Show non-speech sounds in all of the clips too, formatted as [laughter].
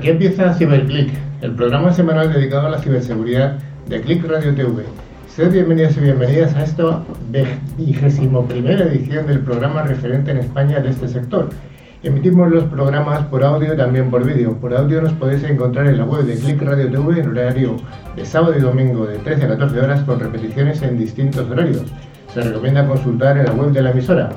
Aquí empieza CiberClick, el programa semanal dedicado a la ciberseguridad de Click Radio TV. Sed bienvenidos y bienvenidas a esta vigésimo primera edición del programa referente en España de este sector. Emitimos los programas por audio y también por vídeo. Por audio nos podéis encontrar en la web de Click Radio TV en horario de sábado y domingo de 13 a 14 horas con repeticiones en distintos horarios. Se recomienda consultar en la web de la emisora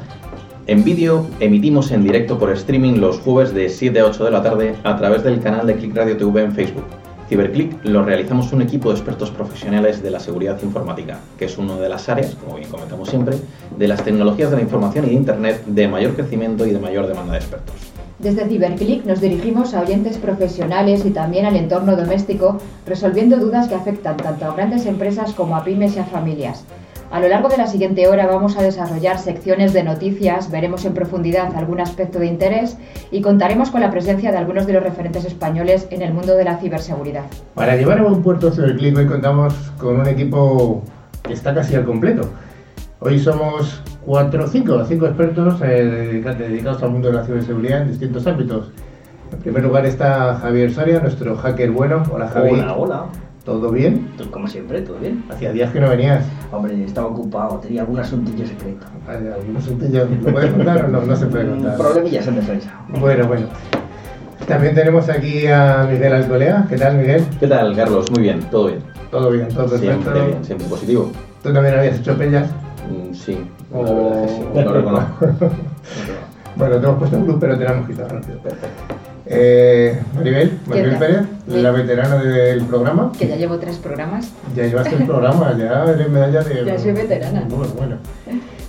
en vídeo emitimos en directo por streaming los jueves de 7 a 8 de la tarde a través del canal de Click Radio TV en Facebook. Ciberclick lo realizamos un equipo de expertos profesionales de la seguridad informática, que es una de las áreas, como bien comentamos siempre, de las tecnologías de la información y de Internet de mayor crecimiento y de mayor demanda de expertos. Desde Ciberclick nos dirigimos a oyentes profesionales y también al entorno doméstico, resolviendo dudas que afectan tanto a grandes empresas como a pymes y a familias. A lo largo de la siguiente hora vamos a desarrollar secciones de noticias, veremos en profundidad algún aspecto de interés y contaremos con la presencia de algunos de los referentes españoles en el mundo de la ciberseguridad. Para llevar a buen puerto Ciberclick hoy contamos con un equipo que está casi al completo. Hoy somos cuatro, cinco, cinco expertos eh, dedicados al mundo de la ciberseguridad en distintos ámbitos. En primer lugar está Javier Soria, nuestro hacker bueno. Hola Javier. Hola, hola. ¿Todo bien? Como siempre, todo bien. Hacía días que no venías. Hombre, estaba ocupado, tenía algún asuntillo secreto. ¿Algún asuntillo? ¿Lo puedes contar o no? No se puede contar. [laughs] Problemillas en defensa. Bueno, bueno. También tenemos aquí a Miguel Alcolea. ¿Qué tal, Miguel? ¿Qué tal, Carlos? Muy bien, todo bien. Todo bien, todo perfecto. Siempre bien, siempre positivo. ¿Tú también habías hecho pellas? Mm, sí, la verdad sí. No reconozco. [laughs] bueno, te hemos puesto un club, pero te la hemos quitado rápido. Perfecto. Eh, Maribel, Maribel Pérez, la veterana del programa. Que ya llevo tres programas. Ya llevaste el programa, ya eres medalla de. Ya soy veterana. Bueno, bueno.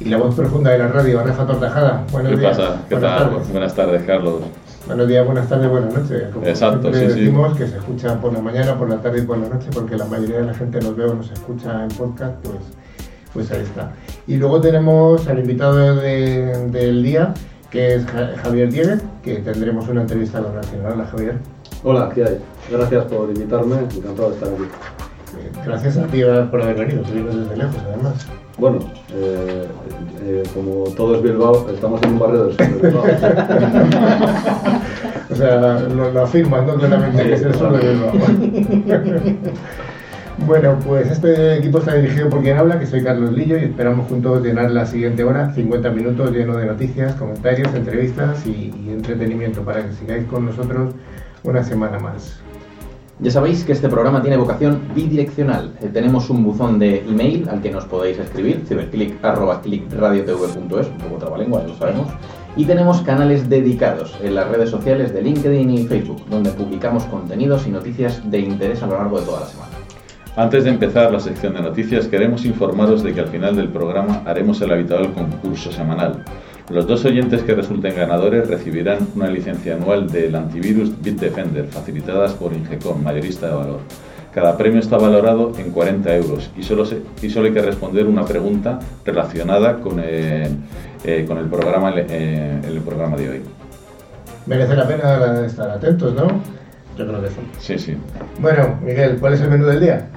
Y la voz profunda de la radio, Rafa Tortajada. Buenos ¿Qué días. pasa? ¿Qué buenas tal? Tardes. Buenas tardes, Carlos. Buenos días, buenas tardes, buenas noches. Como Exacto, sí, decimos que se escucha por la mañana, por la tarde y por la noche, porque la mayoría de la gente nos ve o nos escucha en podcast, pues, pues ahí está. Y luego tenemos al invitado de, del día, que es Javier Dieguez, que tendremos una entrevista con él. Hola Javier. Hola, ¿qué hay? Gracias por invitarme, encantado de estar aquí. Eh, gracias a ti por haber venido, tú vienes desde lejos además. Bueno, eh, eh, como todo es Bilbao, estamos en un barrio del sur de Bilbao. [laughs] o sea, lo, lo afirman ¿no? claramente que es el sur de Bilbao. [laughs] Bueno, pues este equipo está dirigido por quien habla, que soy Carlos Lillo, y esperamos juntos llenar la siguiente hora, 50 minutos lleno de noticias, comentarios, entrevistas y, entretenimiento para que sigáis con nosotros una semana más. Ya sabéis que este programa tiene vocación bidireccional. Eh, tenemos un buzón de email al que nos podéis escribir, ciberclick.clickradiotv.es, un poco trabalengua, ya lo sabemos. Y tenemos canales dedicados en las redes sociales de LinkedIn y Facebook, donde publicamos contenidos y noticias de interés a lo largo de toda la semana. Antes de empezar la sección de noticias, queremos informaros de que al final del programa haremos el habitual concurso semanal. Los dos oyentes que resulten ganadores recibirán una licencia anual del antivirus Bitdefender, facilitadas por Ingecom, mayorista de valor. Cada premio está valorado en 40 euros y solo, y solo hay que responder una pregunta relacionada con el, eh, con el programa, eh, el programa de hoy. Merece la pena estar atentos, ¿no? Yo creo que sí. Sí, sí. Bueno, Miguel, ¿cuál es el menú del día?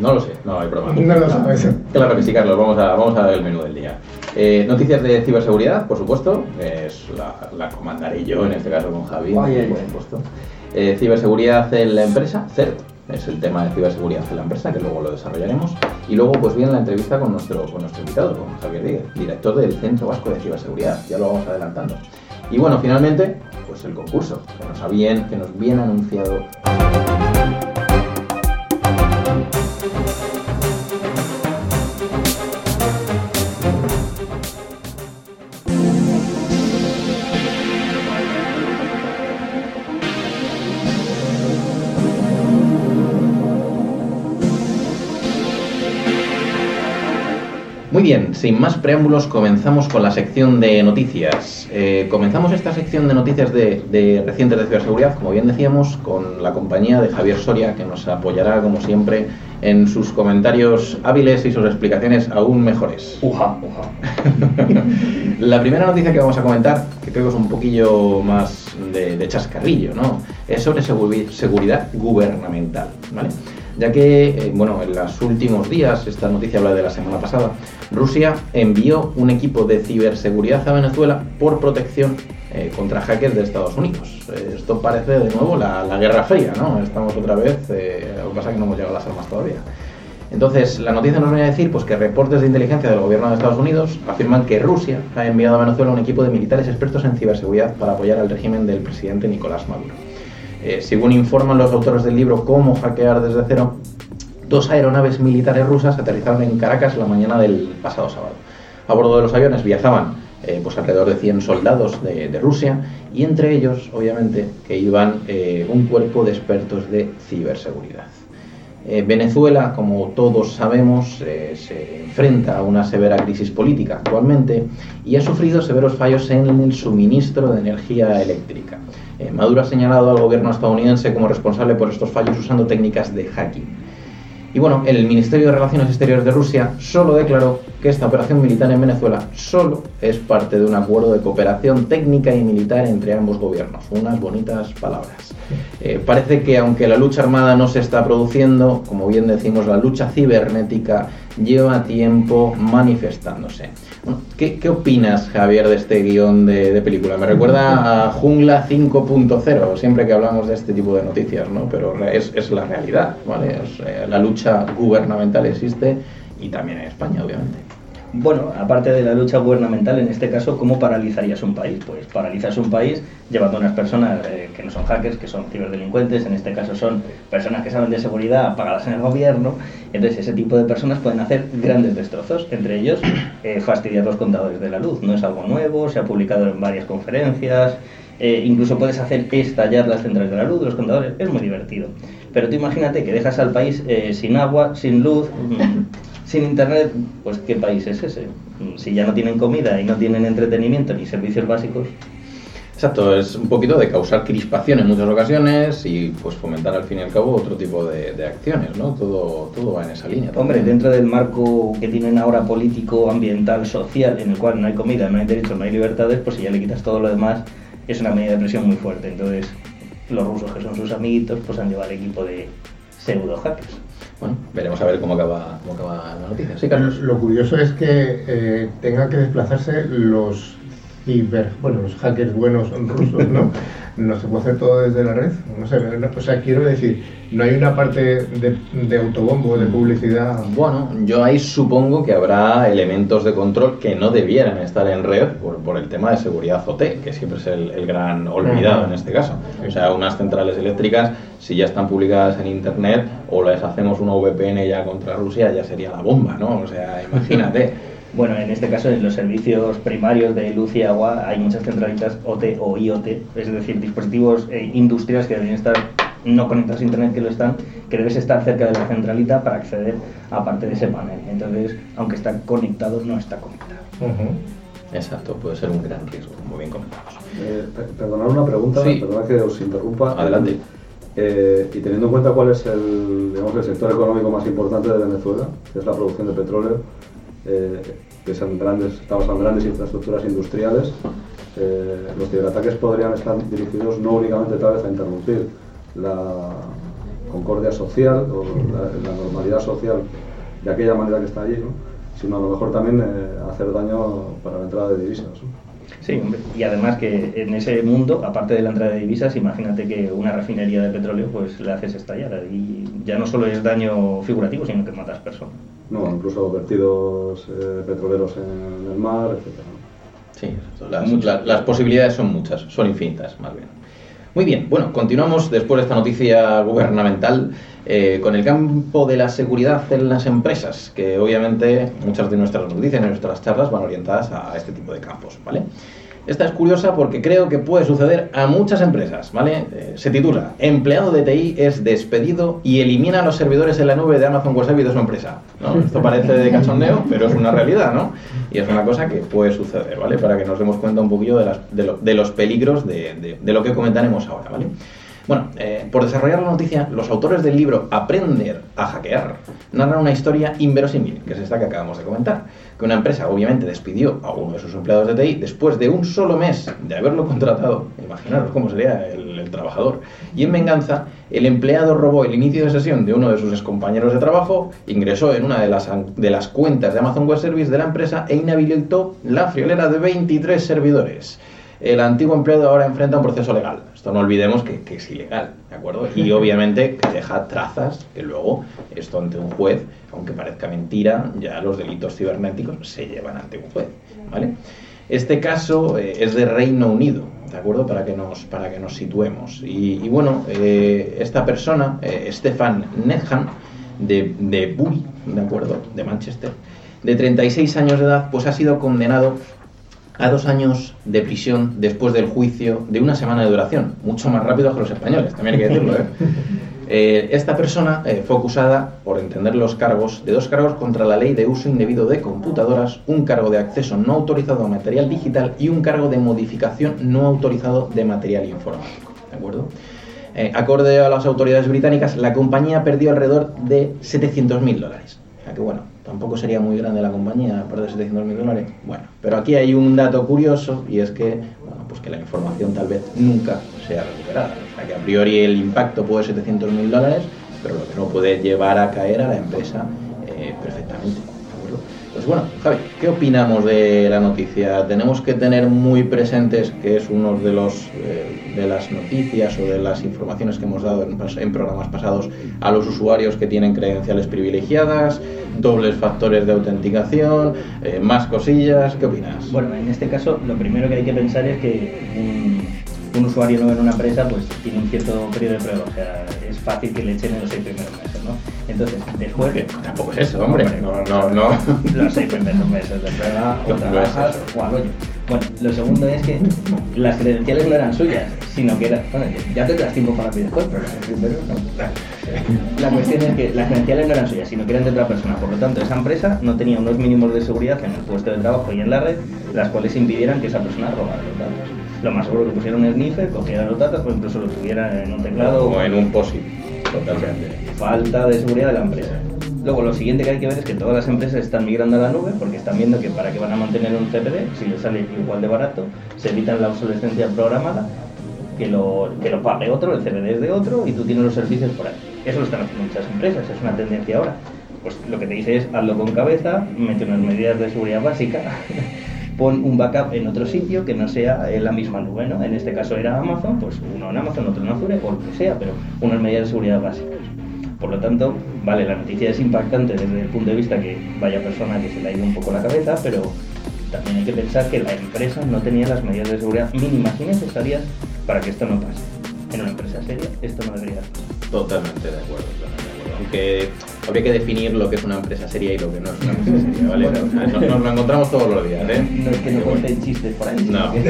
No lo sé, no hay problema. No lo sabes. Claro que sí, Carlos, vamos a, vamos a ver el menú del día. Eh, noticias de ciberseguridad, por supuesto, es la, la, comandaré yo, en este caso con Javi, por supuesto. Eh, ciberseguridad en la empresa, CERT, es el tema de ciberseguridad en la empresa, que luego lo desarrollaremos. Y luego, pues viene la entrevista con nuestro, con nuestro invitado, con Javier Díez, director del Centro Vasco de Ciberseguridad, ya lo vamos adelantando. Y bueno, finalmente, pues el concurso, que nos, habían, que nos viene anunciado. Thank you. Muy bien, sin más preámbulos, comenzamos con la sección de noticias. Eh, comenzamos esta sección de noticias de, recientes de ciberseguridad, como bien decíamos, con la compañía de Javier Soria, que nos apoyará, como siempre, en sus comentarios hábiles y sus explicaciones aún mejores. Uja, uja. [laughs] la primera noticia que vamos a comentar, que creo que es un poquillo más de, chascarrillo, ¿no? Es sobre seguridad gubernamental, ¿vale? Ya que, eh, bueno, en los últimos días, esta noticia habla de la semana pasada, Rusia envió un equipo de ciberseguridad a Venezuela por protección eh, contra hackers de Estados Unidos. Eh, esto parece de nuevo la, la, Guerra Fría, ¿no? Estamos otra vez, lo que pasa es que no hemos llegado a las armas todavía. Entonces, la noticia nos viene a decir pues, que reportes de inteligencia del gobierno de Estados Unidos afirman que Rusia ha enviado a Venezuela un equipo de militares expertos en ciberseguridad para apoyar al régimen del presidente Nicolás Maduro. Eh, según informan los autores del libro Cómo hackear desde cero, dos aeronaves militares rusas aterrizaron en Caracas la mañana del pasado sábado. A bordo de los aviones viajaban eh, pues alrededor de 100 soldados de, Rusia y entre ellos, obviamente, que iban eh, un cuerpo de expertos de ciberseguridad. Venezuela, como todos sabemos, se enfrenta a una severa crisis política actualmente y ha sufrido severos fallos en el suministro de energía eléctrica. Eh, Maduro ha señalado al gobierno estadounidense como responsable por estos fallos usando técnicas de hacking. Y bueno, el Ministerio de Relaciones Exteriores de Rusia solo declaró que esta operación militar en Venezuela solo es parte de un acuerdo de cooperación técnica y militar entre ambos gobiernos. Unas bonitas palabras. Eh, parece que aunque la lucha armada no se está produciendo, como bien decimos, la lucha cibernética lleva tiempo manifestándose. ¿Qué, ¿qué, opinas, Javier, de este guion de, película? Me recuerda a Jungla 5.0, siempre que hablamos de este tipo de noticias, ¿no? Pero es, es la realidad, ¿vale? Es, eh, la lucha gubernamental existe y también en España, obviamente. Bueno, aparte de la lucha gubernamental, en este caso, ¿cómo paralizarías un país? Pues paralizas un país llevando a unas personas eh, que no son hackers, que son ciberdelincuentes, en este caso son personas que saben de seguridad pagadas en el gobierno, entonces ese tipo de personas pueden hacer grandes destrozos, entre ellos eh, fastidiar los contadores de la luz. No es algo nuevo, se ha publicado en varias conferencias, eh, incluso puedes hacer estallar las centrales de la luz, los contadores, es muy divertido. Pero tú imagínate que dejas al país eh, sin agua, sin luz, [laughs] sin internet, pues ¿qué país es ese? Si ya no tienen comida y no tienen entretenimiento ni servicios básicos. Exacto, es un poquito de causar crispación en muchas ocasiones y pues fomentar al fin y al cabo otro tipo de, de acciones, ¿no? Todo, todo va en esa línea. Hombre, también. dentro del marco que tienen ahora político, ambiental, social, en el cual no hay comida, no hay derechos, no hay libertades, pues si ya le quitas todo lo demás, es una medida de presión muy fuerte. Entonces, los rusos, que son sus amiguitos, pues han llevado al equipo de pseudo hackers. Bueno, veremos a ver cómo acaba, cómo acaba la noticia. Sí, Carlos. Lo curioso es que eh, tengan que desplazarse los ciber, bueno, los hackers buenos rusos, ¿no? [laughs] No se puede hacer todo desde la red. No sé, o sea, quiero decir, no hay una parte de, de autobombo, de publicidad. Bueno, yo ahí supongo que habrá elementos de control que no debieran estar en red por, por el tema de seguridad OT, que siempre es el, el gran olvidado en este caso. O sea, unas centrales eléctricas, si ya están publicadas en internet o les hacemos una VPN ya contra Rusia, ya sería la bomba, ¿no? O sea, imagínate. [laughs] Bueno, en este caso, en los servicios primarios de luz y agua hay muchas centralitas OT o IoT, es decir, dispositivos eh, industriales que deben estar no conectados a internet que lo están, que debes estar cerca de la centralita para acceder a parte de ese panel. Entonces, aunque está conectado, no está conectado. Uh -huh. Exacto, puede ser un gran riesgo, como bien comentamos. Eh, perdonad una pregunta, Sí. perdonad que os interrumpa. Adelante. Eh, y teniendo en cuenta cuál es el, digamos, el sector económico más importante de Venezuela, que es la producción de petróleo, eh, que son grandes, estamos en grandes infraestructuras industriales, eh, los ciberataques podrían estar dirigidos no únicamente tal vez a interrumpir la concordia social o la, la normalidad social de aquella manera que está allí, ¿no? sino a lo mejor también eh, hacer daño para la entrada de divisas. ¿no? Sí, y además que en ese mundo, aparte de la entrada de divisas, imagínate que una refinería de petróleo pues le haces estallar y ya no solo es daño figurativo, sino que matas personas. No, incluso vertidos eh, petroleros en el mar, etc. Sí, las, la- las posibilidades son muchas, son infinitas, más bien. Muy bien, bueno, continuamos después de esta noticia gubernamental eh, con el campo de la seguridad en las empresas, que obviamente muchas de nuestras noticias nuestras charlas van orientadas a este tipo de campos, ¿vale? Esta es curiosa porque creo que puede suceder a muchas empresas, ¿vale? Eh, se titula Empleado de TI es despedido y elimina los servidores en la nube de Amazon Web Service de su empresa. ¿no? [laughs] Esto parece de cachondeo, pero es una realidad, ¿no? Y es una cosa que puede suceder, ¿vale? Para que nos demos cuenta un poquillo de, las- de lo- de los peligros de, de- de lo que comentaremos ahora, ¿vale? Bueno, eh, por desarrollar la noticia, los autores del libro Aprender a hackear narran una historia inverosímil, que es esta que acabamos de comentar. Que una empresa obviamente despidió a uno de sus empleados de TI después de un solo mes de haberlo contratado. Imaginaros cómo sería el, trabajador. Y en venganza, el empleado robó el inicio de sesión de uno de sus compañeros de trabajo, ingresó en una de las, de las cuentas de Amazon Web Service de la empresa e inhabilitó la friolera de 23 servidores. El antiguo empleado ahora enfrenta un proceso legal. Esto no olvidemos que, que es ilegal, ¿de acuerdo? Y obviamente que deja trazas que luego esto ante un juez, aunque parezca mentira, ya los delitos cibernéticos se llevan ante un juez, ¿vale? Este caso eh, es de Reino Unido, ¿de acuerdo? Para que nos, para que nos situemos. Y, y bueno, eh, esta persona, eh, Stefan Nethan, de, de Bury, ¿de acuerdo? De Manchester, de 36 años de edad, pues ha sido condenado a dos años de prisión después del juicio de una semana de duración, mucho más rápido que los españoles, también hay que decirlo. ¿eh? [laughs] Eh, esta persona eh, fue acusada, por entender los cargos, de dos cargos contra la ley de uso indebido de computadoras, un cargo de acceso no autorizado a material digital y un cargo de modificación no autorizado de material informático. ¿De acuerdo? Eh, acorde a las autoridades británicas, la compañía perdió alrededor de 700.000 dólares. O sea que bueno, tampoco sería muy grande la compañía perder 700.000 dólares. Bueno, pero aquí hay un dato curioso y es que, bueno, pues que la información tal vez nunca sea recuperada. O sea que a priori el impacto puede ser 700.000 dólares, pero lo que no puede llevar a caer a la empresa eh, perfectamente. Pues bueno, Javi, ¿qué opinamos de la noticia? Tenemos que tener muy presentes que es uno de los eh, de las noticias o de las informaciones que hemos dado en, programas pasados a los usuarios que tienen credenciales privilegiadas, dobles factores de autenticación, eh, más cosillas. ¿Qué opinas? Bueno, en este caso, lo primero que hay que pensar es que un, usuario nuevo en una empresa pues tiene un cierto periodo de prueba, o sea, es fácil que le echen en los seis primeros meses. Entonces, después... Porque tampoco es eso, hombre. No, no, no. [laughs] Los seis primeros meses de prueba, [laughs] o trabajas o al hoyo. Bueno, lo segundo es que las credenciales no eran suyas, sino que eran... Bueno, ya tendrás tiempo para pedir después, pero no. La cuestión es que las credenciales no eran suyas, sino que eran de otra persona. Por lo tanto, esa empresa no tenía unos mínimos de seguridad en el puesto de trabajo y en la red, las cuales impidieran que esa persona robara los datos. Lo más seguro que pusiera un sniffer, cogiera los datos, o incluso lo tuviera en un teclado O en un POSIT. Totalmente. falta de seguridad de la empresa. Luego, lo siguiente que hay que ver es que todas las empresas están migrando a la nube porque están viendo que para qué van a mantener un CPD, si les sale igual de barato, se evitan la obsolescencia programada, que lo, que lo pague otro, el CPD es de otro y tú tienes los servicios por ahí. Eso lo están haciendo muchas empresas, es una tendencia ahora. Pues lo que te dice es hazlo con cabeza, mete unas medidas de seguridad básicas, [laughs] pon un backup en otro sitio que no sea en la misma nube, ¿no? En este caso era Amazon, pues uno en Amazon, otro en Azure o lo que sea, pero unas medidas de seguridad básicas. Por lo tanto, vale, la noticia es impactante desde el punto de vista que vaya persona que se le ha ido un poco la cabeza, pero también hay que pensar que la empresa no tenía las medidas de seguridad mínimas y necesarias para que esto no pase. En una empresa seria esto no debería pasar. Totalmente de acuerdo, totalmente Aunque habría que definir lo que es una empresa seria y lo que no es una empresa seria, ¿vale? O sea, nos, nos lo encontramos todos los días, ¿eh? No es que no cuenten chistes por ahí, No. que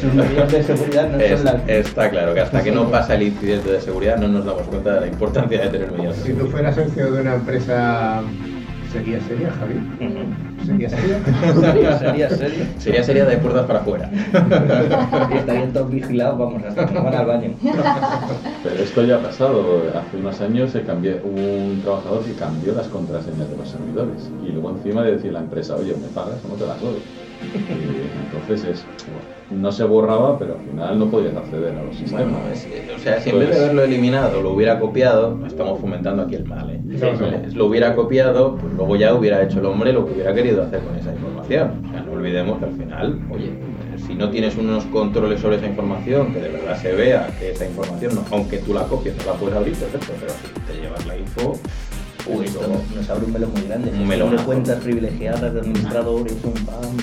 sus medidas de seguridad no Es- son las... está claro que hasta que no pasa el incidente de seguridad no nos damos cuenta de la importancia de tener medidas. de Si tú fueras el CEO de una empresa, ¿sería seria, Javi? ¿Sería seria? Sería, serio. Sería seria de puertas para afuera. Y estarían todos vigilados, vamos, hasta que no van al baño. Pero esto ya ha pasado. Hace unos años se cambió, hubo un trabajador que cambió las contraseñas de los servidores. Y luego encima de decir la empresa, oye, ¿me pagas o no te las doy? [laughs] Entonces es, no se borraba, pero al final no podías acceder a los sistemas. Bueno, es- o sea, si en vez de haberlo eliminado lo hubiera copiado, estamos fomentando aquí el mal, ¿eh? Sí, sí. Lo hubiera copiado, pues luego ya hubiera hecho el hombre lo que hubiera querido hacer con esa información. O sea, no olvidemos que al final, oye, eh, si no tienes unos controles sobre esa información, que de verdad se vea que esa información, no- aunque tú la copies, no la puedes abrir, perfecto, pero si te llevas la info, Uy, esto nos abre un melón muy grande. Un de cuentas privilegiadas de administradores, un pam.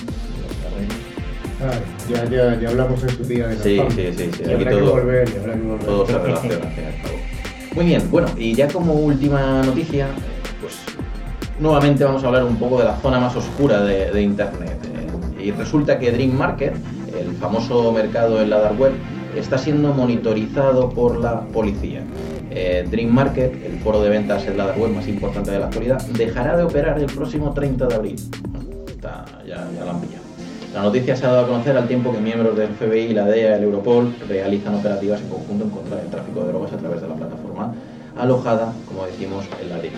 Ya, ya, ya hablamos en su día de los Sí, sí, sí, sí, Y aquí habrá que todo- volver, y habrá que volver. todo se relaciona al fin y al cabo. Muy bien, bueno, y ya como última noticia, pues nuevamente vamos a hablar un poco de la zona más oscura de, de Internet. Eh, y resulta que Dream Market, el famoso mercado en la dark web, está siendo monitorizado por la policía. Eh, Dream Market, el foro de ventas en la dark web más importante de la actualidad, dejará de operar el próximo 30 de abril. Está, ya, ya la han pillado. La noticia se ha dado a conocer al tiempo que miembros del FBI, la DEA y el Europol realizan operativas en conjunto en contra del tráfico de drogas a través de la plataforma alojada, como decimos, en la Deep.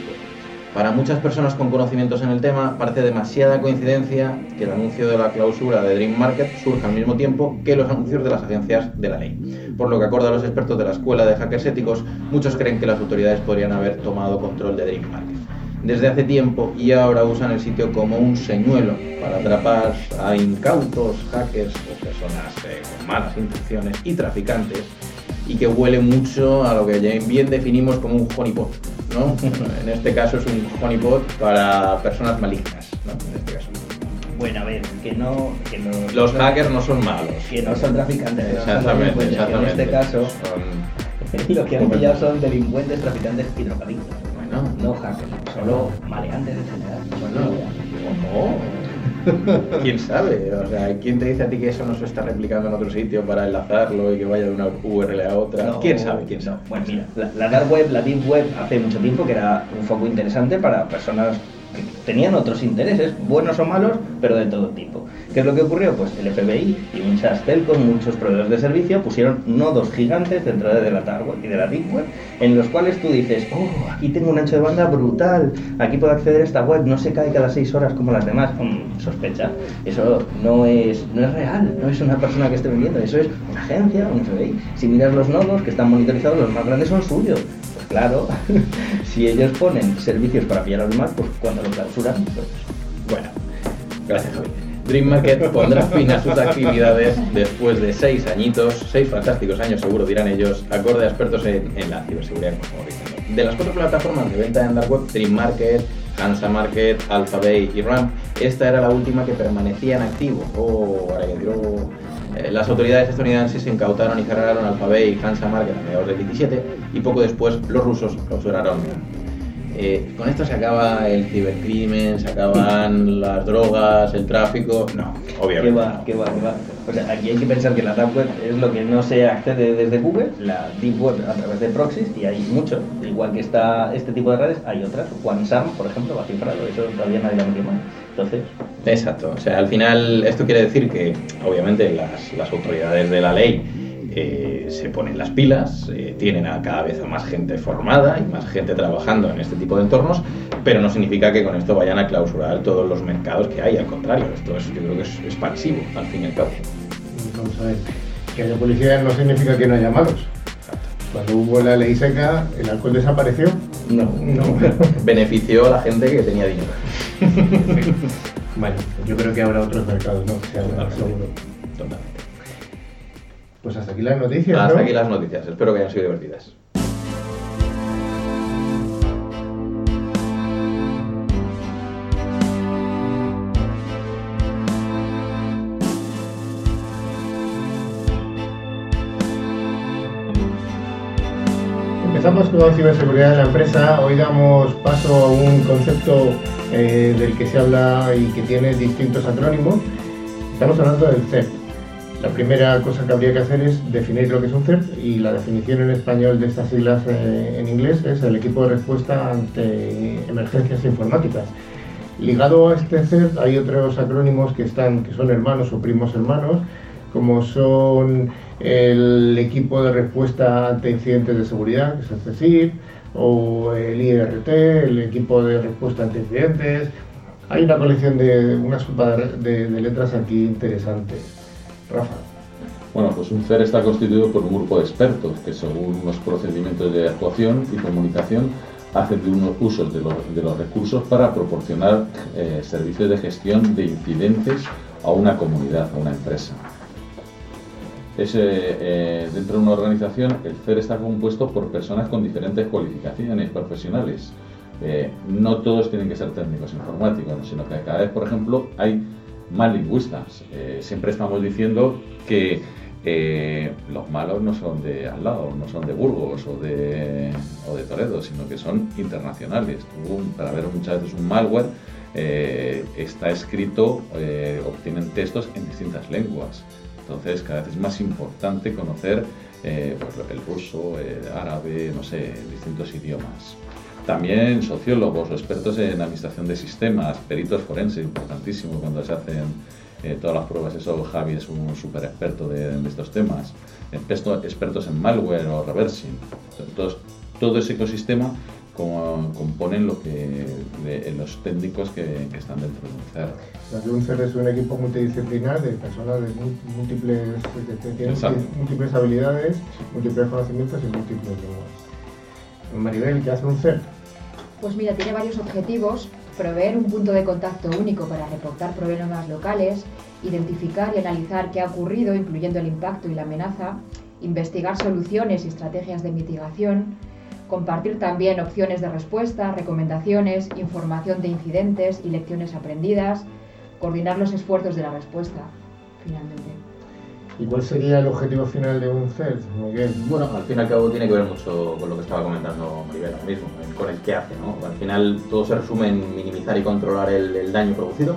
Para muchas personas con conocimientos en el tema, parece demasiada coincidencia que el anuncio de la clausura de Dream Market surja al mismo tiempo que los anuncios de las agencias de la ley. Por lo que acorda a los expertos de la Escuela de Hackers Éticos, muchos creen que las autoridades podrían haber tomado control de Dream Market. Desde hace tiempo y ahora usan el sitio como un señuelo para atrapar a incautos hackers o personas eh, con malas intenciones y traficantes y que huele mucho a lo que bien definimos como un honeypot. ¿no? [laughs] en este caso es un honeypot para personas malignas. ¿no? En este caso. Bueno, a ver, que no, que no Los hackers no son malos. que no son traficantes, son Exactamente, que exactamente. En este caso, Son- [laughs] lo que han pillado son delincuentes, traficantes y drogadictos. Bueno, No hackers, solo maleantes en general. Bueno. ¿Quién sabe? O sea, ¿quién te dice a ti que eso no se está replicando en otro sitio para enlazarlo y que vaya de una URL a otra? No, ¿Quién sabe? ¿Quién sabe? Bueno, mira, la, la dark web, la deep web, hace mucho tiempo que era un foco interesante para personas que tenían otros intereses, buenos o malos, pero de todo tipo. ¿Qué es lo que ocurrió? Pues el FBI y muchas telcos, muchos proveedores de servicio pusieron nodos gigantes dentro de la dark web y de la deep web, en los cuales tú dices, oh, aquí tengo un ancho de banda brutal, aquí puedo acceder a esta web, no se cae cada seis horas como las demás. Sospecha, eso no es, no es real, no es una persona que esté vendiendo, eso es una agencia, un FBI. Si miras los nodos que están monitorizados, los más grandes son suyos. Pues claro, [laughs] si ellos ponen servicios para pillar a los demás, pues cuando lo clausuran, pues Bueno, gracias Javi. Dream Market pondrá fin a sus actividades después de seis añitos, seis fantásticos años seguro dirán ellos, acorde a expertos en, la ciberseguridad, como diciendo. De las cuatro plataformas de venta en Dark Web, Dream Market, Hansa Market, Alphabay y Ramp, esta era la última que permanecía en activo. Oh, ahora que eh, las autoridades estadounidenses incautaron y cerraron Alphabay y Hansa Market a mediados del 17 y poco después los rusos clausuraron eh, con esto se acaba el cibercrimen, se acaban las drogas, el tráfico. No, ¿Qué obviamente. va? ¿Qué va? ¿Qué va? O sea, aquí hay que pensar que la dark web es lo que no se accede desde Google, la deep web a través de proxies, y hay mucho. Igual que está este tipo de redes, hay otras. OneSam, por ejemplo, va cifrado, eso todavía nadie lo ha metido más. Entonces, Exacto. O sea, al final esto quiere decir que, obviamente, las, las autoridades de la ley eh, se ponen las pilas, eh, tienen a cada vez a más gente formada y más gente trabajando en este tipo de entornos, pero no significa que con esto vayan a clausurar todos los mercados que hay. Al contrario, esto es, yo creo que es expansivo, al fin y al cabo. Vamos a ver, que haya policía no significa que no haya malos. Cuando hubo la ley seca, el alcohol desapareció. No, No. [laughs] benefició a la gente que tenía dinero. [laughs] Bueno, yo creo que habrá otros mercados, ¿no? Que se abran, seguro. Pues hasta aquí las noticias, Hasta ¿no? aquí las noticias. Espero que hayan sido divertidas. Empezamos con ciberseguridad en la empresa. Hoy damos paso a un concepto eh, del que se habla y que tiene distintos acrónimos. Estamos hablando del CERT. La primera cosa que habría que hacer es definir lo que es un CERT y la definición en español de estas siglas eh, en inglés es el equipo de respuesta ante emergencias informáticas. Ligado a este CERT hay otros acrónimos que, están, que son hermanos o primos hermanos, como son el equipo de respuesta ante incidentes de seguridad, que es el CECIR, o el IRT, el equipo de respuesta ante incidentes. Hay una colección de una sopa de letras aquí interesantes. Rafa. Bueno, pues un CER está constituido por un grupo de expertos que según unos procedimientos de actuación y comunicación hacen de unos usos de los, recursos para proporcionar eh, servicios de gestión de incidentes a una comunidad, a una empresa. Es, eh, dentro de una organización, el CER está compuesto por personas con diferentes cualificaciones profesionales. Eh, no todos tienen que ser técnicos informáticos, sino que cada vez, por ejemplo, hay más lingüistas. Eh, siempre estamos diciendo que eh, los malos no son de al lado, no son de Burgos o de, de Toledo, sino que son internacionales. Para ver muchas veces un malware, eh, está escrito, obtienen textos en distintas lenguas. Entonces, cada vez es más importante conocer pues, el ruso, el árabe, no sé, distintos idiomas. También sociólogos o expertos en administración de sistemas, peritos forenses, importantísimo cuando se hacen eh, todas las pruebas. Eso Javi es un súper experto de, de estos temas. Experto- expertos en malware o reversing. Entonces, todo ese ecosistema como componen lo que los técnicos que, están dentro de un CER. un CER es un equipo multidisciplinar de personas de múltiples, múltiples habilidades, múltiples conocimientos y múltiples lenguas. Maribel, ¿qué hace un CER? Pues mira, tiene varios objetivos. Proveer un punto de contacto único para reportar problemas locales, identificar y analizar qué ha ocurrido, incluyendo el impacto y la amenaza, investigar soluciones y estrategias de mitigación, compartir también opciones de respuesta, recomendaciones, información de incidentes y lecciones aprendidas, coordinar los esfuerzos de la respuesta, finalmente. ¿Y cuál sería el objetivo final de un CERT? Bueno, al fin y al cabo tiene que ver mucho con lo que estaba comentando Maribel ahora mismo, con el qué hace. ¿no? Al final todo se resume en minimizar y controlar el daño producido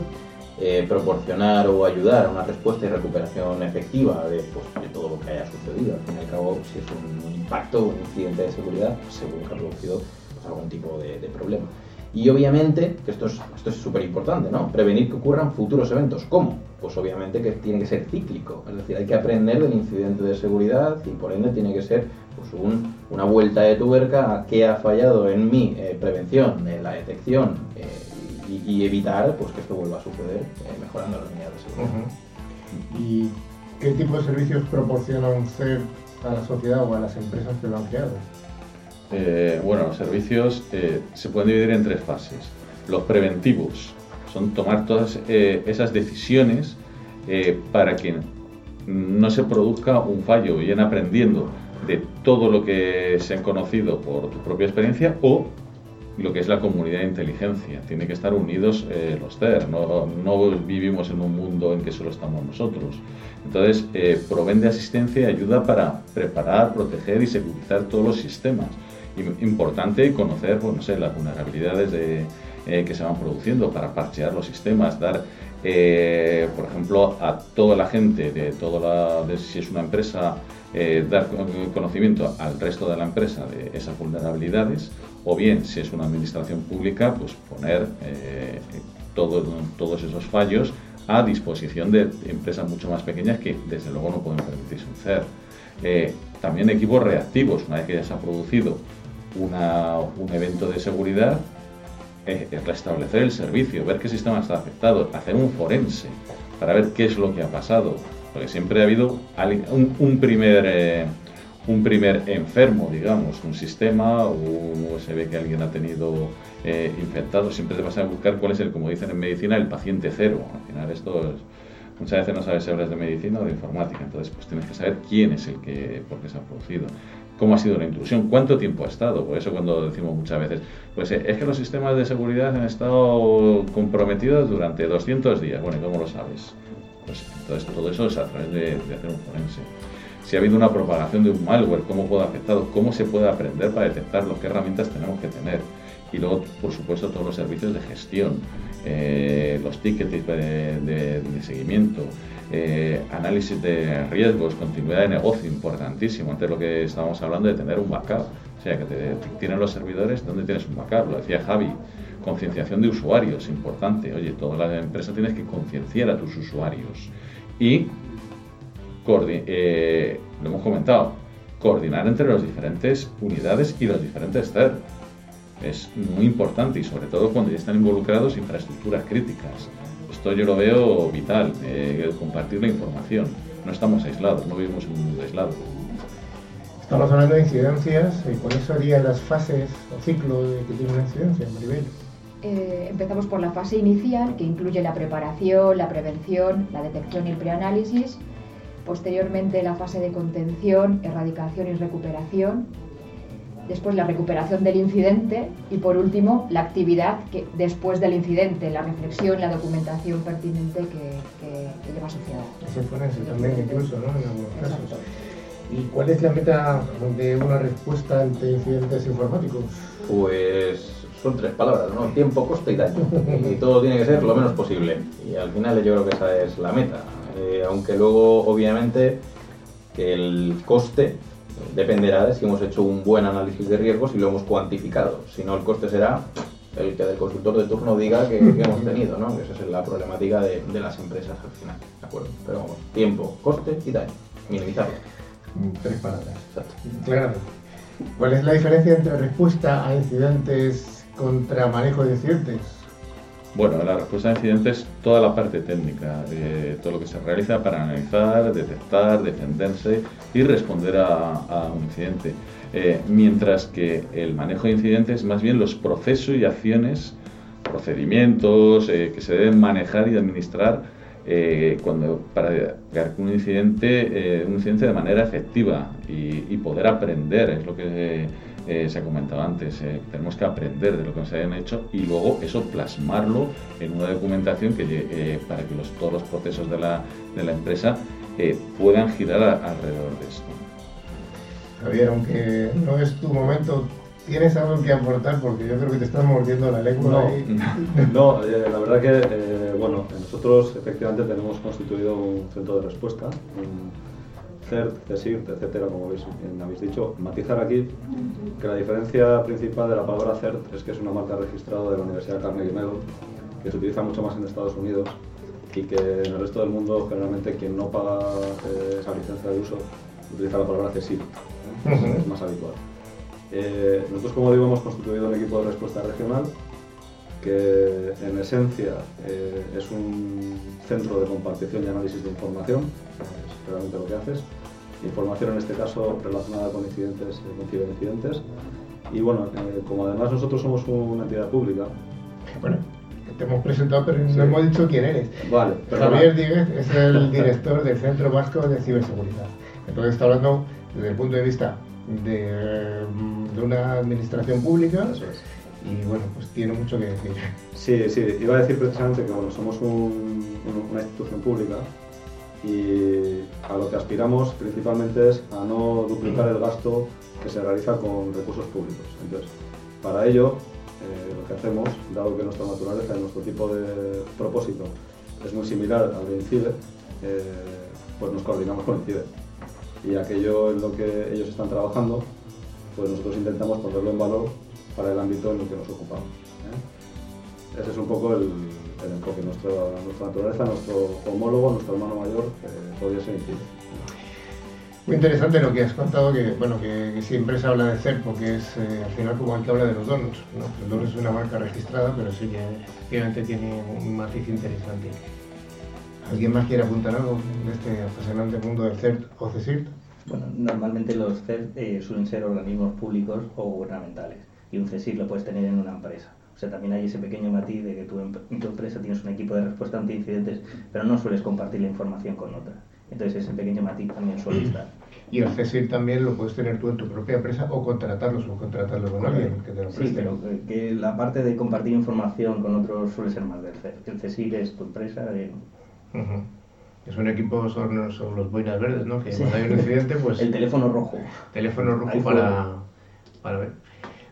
eh, proporcionar o ayudar a una respuesta y recuperación efectiva de, pues, de, todo lo que haya sucedido. Al fin y al cabo, si es un, impacto, un incidente de seguridad, pues seguro que ha producido pues, algún tipo de, problema. Y obviamente, que esto es esto es súper importante, ¿no? Prevenir que ocurran futuros eventos. ¿Cómo? Pues obviamente que tiene que ser cíclico, es decir, hay que aprender del incidente de seguridad y por ende tiene que ser pues, un, una vuelta de tuerca a qué ha fallado en mi eh, prevención, en la detección, eh, y, evitar pues, que esto vuelva a suceder eh, mejorando las unidades de seguridad. ¿Y qué tipo de servicios proporciona un CER a la sociedad o a las empresas que lo han creado? Eh, bueno, los servicios eh, se pueden dividir en tres fases. Los preventivos son tomar todas esas decisiones para que no se produzca un fallo, bien aprendiendo de todo lo que se han conocido por tu propia experiencia o lo que es la comunidad de inteligencia. Tiene que estar unidos eh, los CER, no, no, vivimos en un mundo en que solo estamos nosotros. Entonces, eh, de asistencia y ayuda para preparar, proteger y securizar todos los sistemas. Importante conocer pues, no sé, las vulnerabilidades de, eh, que se van produciendo para parchear los sistemas, dar, eh, por ejemplo, a toda la gente, de toda la, si es una empresa, dar conocimiento al resto de la empresa de esas vulnerabilidades o bien, si es una administración pública, pues poner eh, todos esos fallos a disposición de empresas mucho más pequeñas que desde luego no pueden permitirse un CER. Eh, también equipos reactivos, una vez que ya se ha producido un evento de seguridad, eh, restablecer el servicio, ver qué sistema está afectado, hacer un forense para ver qué es lo que ha pasado, porque siempre ha habido un, primer un primer enfermo, digamos, un sistema o se ve que alguien ha tenido eh, infectado, siempre te vas a buscar cuál es el, como dicen en medicina, el paciente cero. Al final esto es, muchas veces no sabes si hablas de medicina o de informática, entonces pues tienes que saber quién es el que, por qué se ha producido, cómo ha sido la intrusión, cuánto tiempo ha estado, por eso cuando decimos muchas veces, pues eh, es que los sistemas de seguridad han estado comprometidos durante 200 días, bueno, ¿y cómo lo sabes? Pues entonces todo eso es a través de, de hacer un forense si ha habido una propagación de un malware, cómo puede afectar, cómo se puede aprender para detectarlo, qué herramientas tenemos que tener. Y luego, por supuesto, todos los servicios de gestión, eh, los tickets de, seguimiento, eh, análisis de riesgos, continuidad de negocio, importantísimo. Antes lo que estábamos hablando de tener un backup. O sea, que te, tienen los servidores, ¿dónde tienes un backup? Lo decía Javi. Concienciación de usuarios, importante. Oye, toda la empresa tienes que concienciar a tus usuarios. Y eh, lo hemos comentado, coordinar entre las diferentes unidades y los diferentes CER. Es muy importante y sobre todo cuando ya están involucrados infraestructuras críticas. Esto yo lo veo vital, eh, compartir la información. No estamos aislados, no vivimos en un mundo aislado. Estamos hablando de incidencias, y ¿cuáles serían las fases o ciclo de que tiene una incidencia, Maribel? Eh, empezamos por la fase inicial, que incluye la preparación, la prevención, la detección y el preanálisis posteriormente la fase de contención, erradicación y recuperación, después la recuperación del incidente y por último la actividad que, después del incidente, la reflexión, la documentación pertinente que, lleva asociada. Se eso también incluso, ¿no? En algunos casos. ¿Y cuál es la meta de una respuesta ante incidentes informáticos? Pues son tres palabras, ¿no? Tiempo, coste y daño. Y todo tiene que ser lo menos posible. Y al final yo creo que esa es la meta. Eh, aunque luego obviamente el coste dependerá de si hemos hecho un buen análisis de riesgos y lo hemos cuantificado. Si no, el coste será el que el consultor de turno diga que, hemos tenido, ¿no? esa es la problemática de, las empresas al final, ¿de acuerdo? Pero vamos, tiempo, coste y daño, minimizarlo. Tres palabras. Exacto. Claramente. ¿Cuál es la diferencia entre respuesta a incidentes contra manejo de incidentes? Bueno, la respuesta a incidentes, toda la parte técnica, eh, todo lo que se realiza para analizar, detectar, defenderse y responder a, un incidente. Eh, mientras que el manejo de incidentes, más bien los procesos y acciones, procedimientos eh, que se deben manejar y administrar cuando, para llegar un incidente, un incidente de manera efectiva y, y poder aprender, es lo que eh, se ha comentado antes, eh, tenemos que aprender de lo que nos hayan hecho y luego eso plasmarlo en una documentación que, eh, para que los, todos los procesos de la, de la empresa puedan girar alrededor de esto. Javier, aunque no es tu momento, ¿tienes algo que aportar? Porque yo creo que te estás mordiendo la lengua. No, no la verdad que, bueno, nosotros efectivamente tenemos constituido un centro de respuesta, CERT, CESIRT, etcétera, como habéis, habéis dicho. Matizar aquí que la diferencia principal de la palabra CERT es que es una marca registrada de la Universidad Carnegie Mellon, que se utiliza mucho más en Estados Unidos y que en el resto del mundo generalmente quien no paga eh, esa licencia de uso utiliza la palabra CESIRT, ¿eh? es más habitual. Eh, nosotros, como digo, hemos constituido un equipo de respuesta regional que en esencia es un centro de compartición y análisis de información, es realmente lo que haces, información en este caso relacionada con incidentes, eh, con ciberincidentes. Y bueno, eh, como además nosotros somos una entidad pública. Bueno, te hemos presentado, pero no hemos dicho quién eres. Vale, Javier Díguez es el director del Centro Vasco de Ciberseguridad. Entonces está hablando desde el punto de vista de, de una administración pública. Y bueno, pues tiene mucho que decir. Sí, sí, iba a decir precisamente que bueno, somos un, una institución pública y a lo que aspiramos principalmente es a no duplicar el gasto que se realiza con recursos públicos. Entonces, para ello, eh, lo que hacemos, dado que nuestra naturaleza y nuestro tipo de propósito es muy similar al de INCIDE, eh, pues nos coordinamos con INCIDE. Y aquello en lo que ellos están trabajando, pues nosotros intentamos ponerlo en valor para el ámbito en el que nos ocupamos. ¿eh? Ese es un poco el, el enfoque. Nuestra, nuestra naturaleza, nuestro homólogo, nuestro hermano mayor, eh, podría ser. Muy interesante lo que has contado, que bueno que, siempre se habla de CERP, porque es eh, al final como el que habla de los donuts. ¿no? El donut es una marca registrada, pero sí que obviamente tiene un matiz interesante. ¿Alguien más quiere apuntar algo en este apasionante mundo del CERT o CESIRT? Bueno, normalmente los CERT eh, suelen ser organismos públicos o gubernamentales y un CESIRT lo puedes tener en una empresa. O sea, también hay ese pequeño matiz de que tú en, tu empresa tienes un equipo de respuesta ante incidentes, pero no sueles compartir la información con otra. Entonces ese pequeño matiz también suele estar. Y el CESIR también lo puedes tener tú en tu propia empresa o contratarlo, o contratarlo con alguien que te lo Sí, pero que la parte de compartir información con otros suele ser más del CESIR. El CESIR es tu empresa. De... Es un equipo, son, los boinas verdes, ¿no? Que cuando hay un incidente, pues... [laughs] El teléfono rojo. Teléfono rojo para, para ver.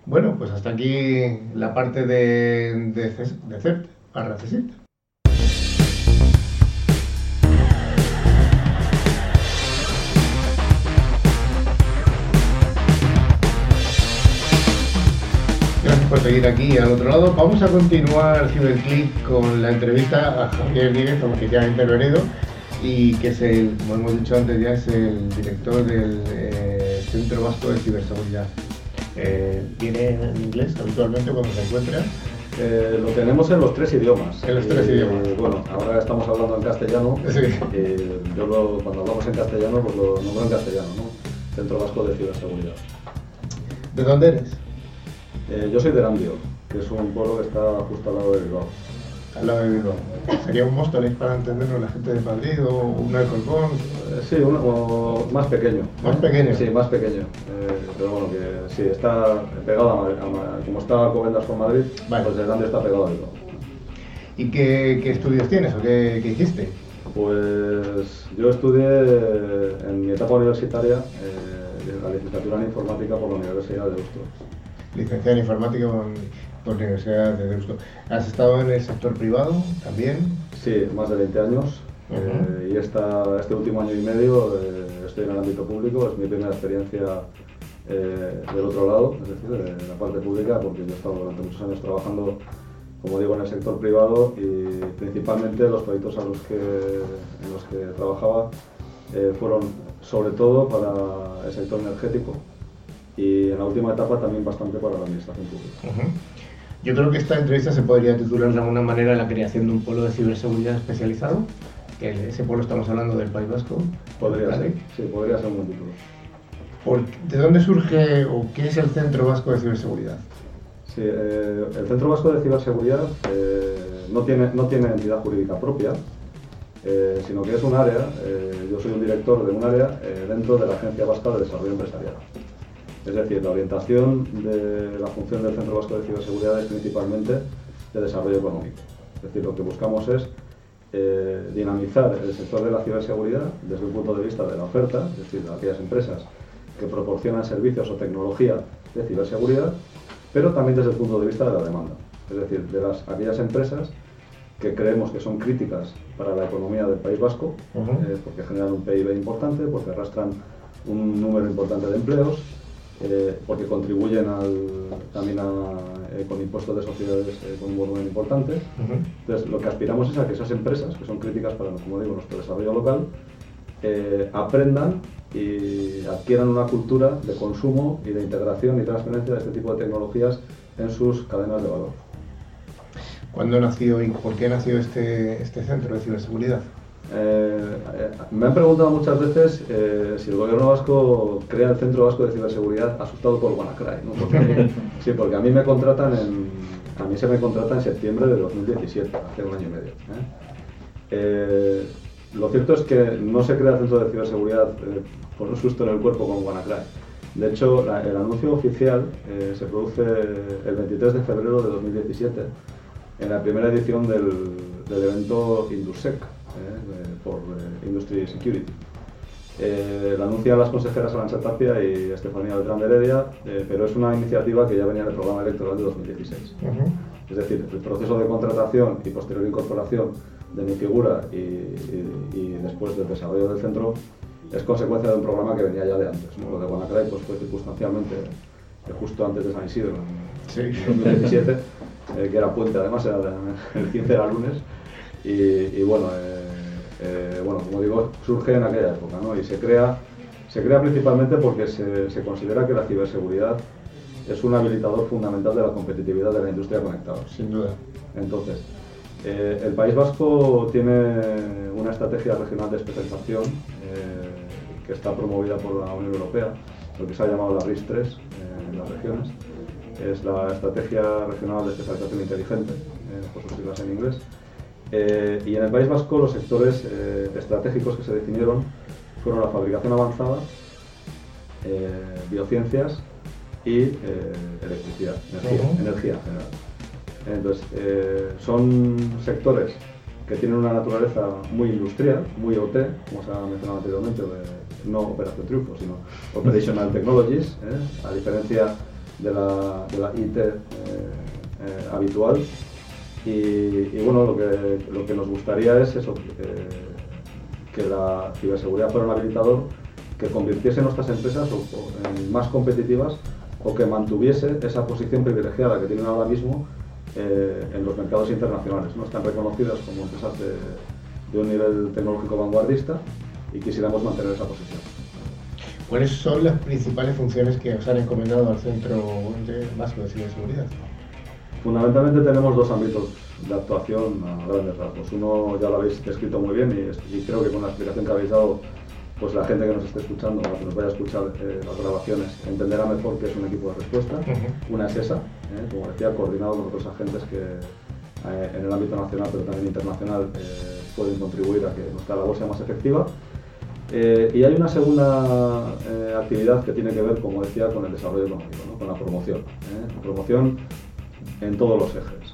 Bueno, pues hasta aquí la parte de, de, de CERT para CESIT. Gracias por seguir aquí al otro lado. Vamos a continuar Ciberclick con la entrevista a Javier Díez, que ya ha intervenido y que es el, como hemos dicho antes, ya es el director del eh, Centro Vasco de Ciberseguridad. Eh, viene en inglés habitualmente cuando se encuentra. Eh, lo tenemos en los tres idiomas. En los tres idiomas. bueno, ahora estamos hablando en castellano. Sí. yo cuando hablamos en castellano, pues lo nombro en castellano, ¿no? Centro Vasco de Ciberseguridad. ¿De dónde eres? Eh, yo soy de Erandio, que es un pueblo que está justo al lado de Bilbao al lado de Bilbao. ¿Sería un Móstoles para entendernos la gente de Madrid o un Alcorcón? Eh, sí, uno más pequeño. ¿Más pequeño? Sí, más pequeño. Eh, pero bueno, que sí, está pegado a Madrid. como está Covendas con Madrid, pues el grande está pegado a Bilbao. ¿Y qué, qué estudios tienes o qué, qué, hiciste? Pues yo estudié en mi etapa universitaria eh, la licenciatura en informática por la Universidad de Deusto. Licenciada en informática con por la Universidad de Deusto. ¿Has estado en el sector privado también? Sí, más de 20 años. Eh, y esta, este último año y medio eh, estoy en el ámbito público, es mi primera experiencia eh, del otro lado, es decir, de la parte pública, porque yo he estado durante muchos años trabajando, como digo, en el sector privado y principalmente los proyectos a los que, en los que trabajaba fueron sobre todo para el sector energético, y en la última etapa también bastante para la administración pública. Yo creo que esta entrevista se podría titular de alguna manera la creación de un polo de ciberseguridad especializado, que ese polo estamos hablando del País Vasco. Podría ser, sí, podría ser un título. ¿De dónde surge o qué es el Centro Vasco de Ciberseguridad? Sí, eh, el Centro Vasco de Ciberseguridad eh, no, tiene, no tiene entidad jurídica propia, eh, sino que es un área, yo soy un director de un área dentro de la Agencia Vasca de Desarrollo Empresarial. Es decir, la orientación de la función del Centro Vasco de Ciberseguridad es principalmente de desarrollo económico. Es decir, lo que buscamos es dinamizar el sector de la ciberseguridad desde un punto de vista de la oferta, es decir, de aquellas empresas que proporcionan servicios o tecnología de ciberseguridad, pero también desde el punto de vista de la demanda. Es decir, de las, aquellas empresas que creemos que son críticas para la economía del País Vasco, eh, porque generan un PIB importante, porque arrastran un número importante de empleos, eh, porque contribuyen también eh, con impuestos de sociedades con un volumen importante. Entonces, lo que aspiramos es a que esas empresas, que son críticas para, como digo, nuestro desarrollo local, aprendan y adquieran una cultura de consumo y de integración y transferencia de este tipo de tecnologías en sus cadenas de valor. ¿Cuándo nació y por qué nació este, este centro de ciberseguridad? Eh, eh, me han preguntado muchas veces eh, si el gobierno vasco crea el Centro Vasco de Ciberseguridad asustado por WannaCry. [laughs] sí, porque a mí me contratan en, a mí se me contrata en septiembre de 2017, hace un año y medio. Lo cierto es que no se crea el centro de ciberseguridad eh, por un susto en el cuerpo con WannaCry. De hecho, el anuncio oficial eh, se produce el 23 de febrero de 2017 en la primera edición del, evento Indusec eh, por Industry Security. la anuncian las consejeras Arancha Tapia y Estefanía Beltrán de Heredia, pero es una iniciativa que ya venía del programa electoral de 2016. Es decir, el proceso de contratación y posterior incorporación de mi figura y, después del desarrollo del centro es consecuencia de un programa que venía ya de antes. Lo de Guanacray pues, fue circunstancialmente justo antes de San Isidro, en 2017, eh, que era puente, además era [laughs] el 15 era lunes. Y, bueno, eh, bueno, como digo, surge en aquella época ¿no? y se crea, se crea principalmente porque se, se considera que la ciberseguridad es un habilitador fundamental de la competitividad de la industria conectada. Sin duda. Entonces, eh, el País Vasco tiene una estrategia regional de especialización eh, que está promovida por la Unión Europea, lo que se ha llamado la RIS 3 eh, en las regiones. Es la Estrategia Regional de Especialización Inteligente, por sus siglas en inglés. Y en el País Vasco los sectores estratégicos que se definieron fueron la fabricación avanzada, biociencias y electricidad, energía, energía en general. Entonces, eh, son sectores que tienen una naturaleza muy industrial, muy OT, como se ha mencionado anteriormente, no Operación Triunfo, sino Operational Technologies, ¿eh? a diferencia de la, IT eh, habitual. Y, bueno, lo que, lo que nos gustaría es eso, que la ciberseguridad fuera un habilitador que convirtiese nuestras empresas más competitivas o que mantuviese esa posición privilegiada que tienen ahora mismo eh, en los mercados internacionales. ¿no? Están reconocidas como empresas de, un nivel tecnológico vanguardista y quisiéramos mantener esa posición. ¿Cuáles son las principales funciones que os han encomendado al Centro Vasco de Ciberseguridad? Fundamentalmente tenemos dos ámbitos de actuación a grandes rasgos. Uno ya lo habéis descrito muy bien y, y creo que con la explicación que habéis dado pues la gente que nos esté escuchando o que nos vaya a escuchar eh, las grabaciones entenderá mejor que es un equipo de respuesta. Una es esa, eh, como decía, coordinado con otros agentes que eh, en el ámbito nacional pero también internacional pueden contribuir a que nuestra labor sea más efectiva. y hay una segunda actividad que tiene que ver, como decía, con el desarrollo económico, con la promoción. La promoción en todos los ejes,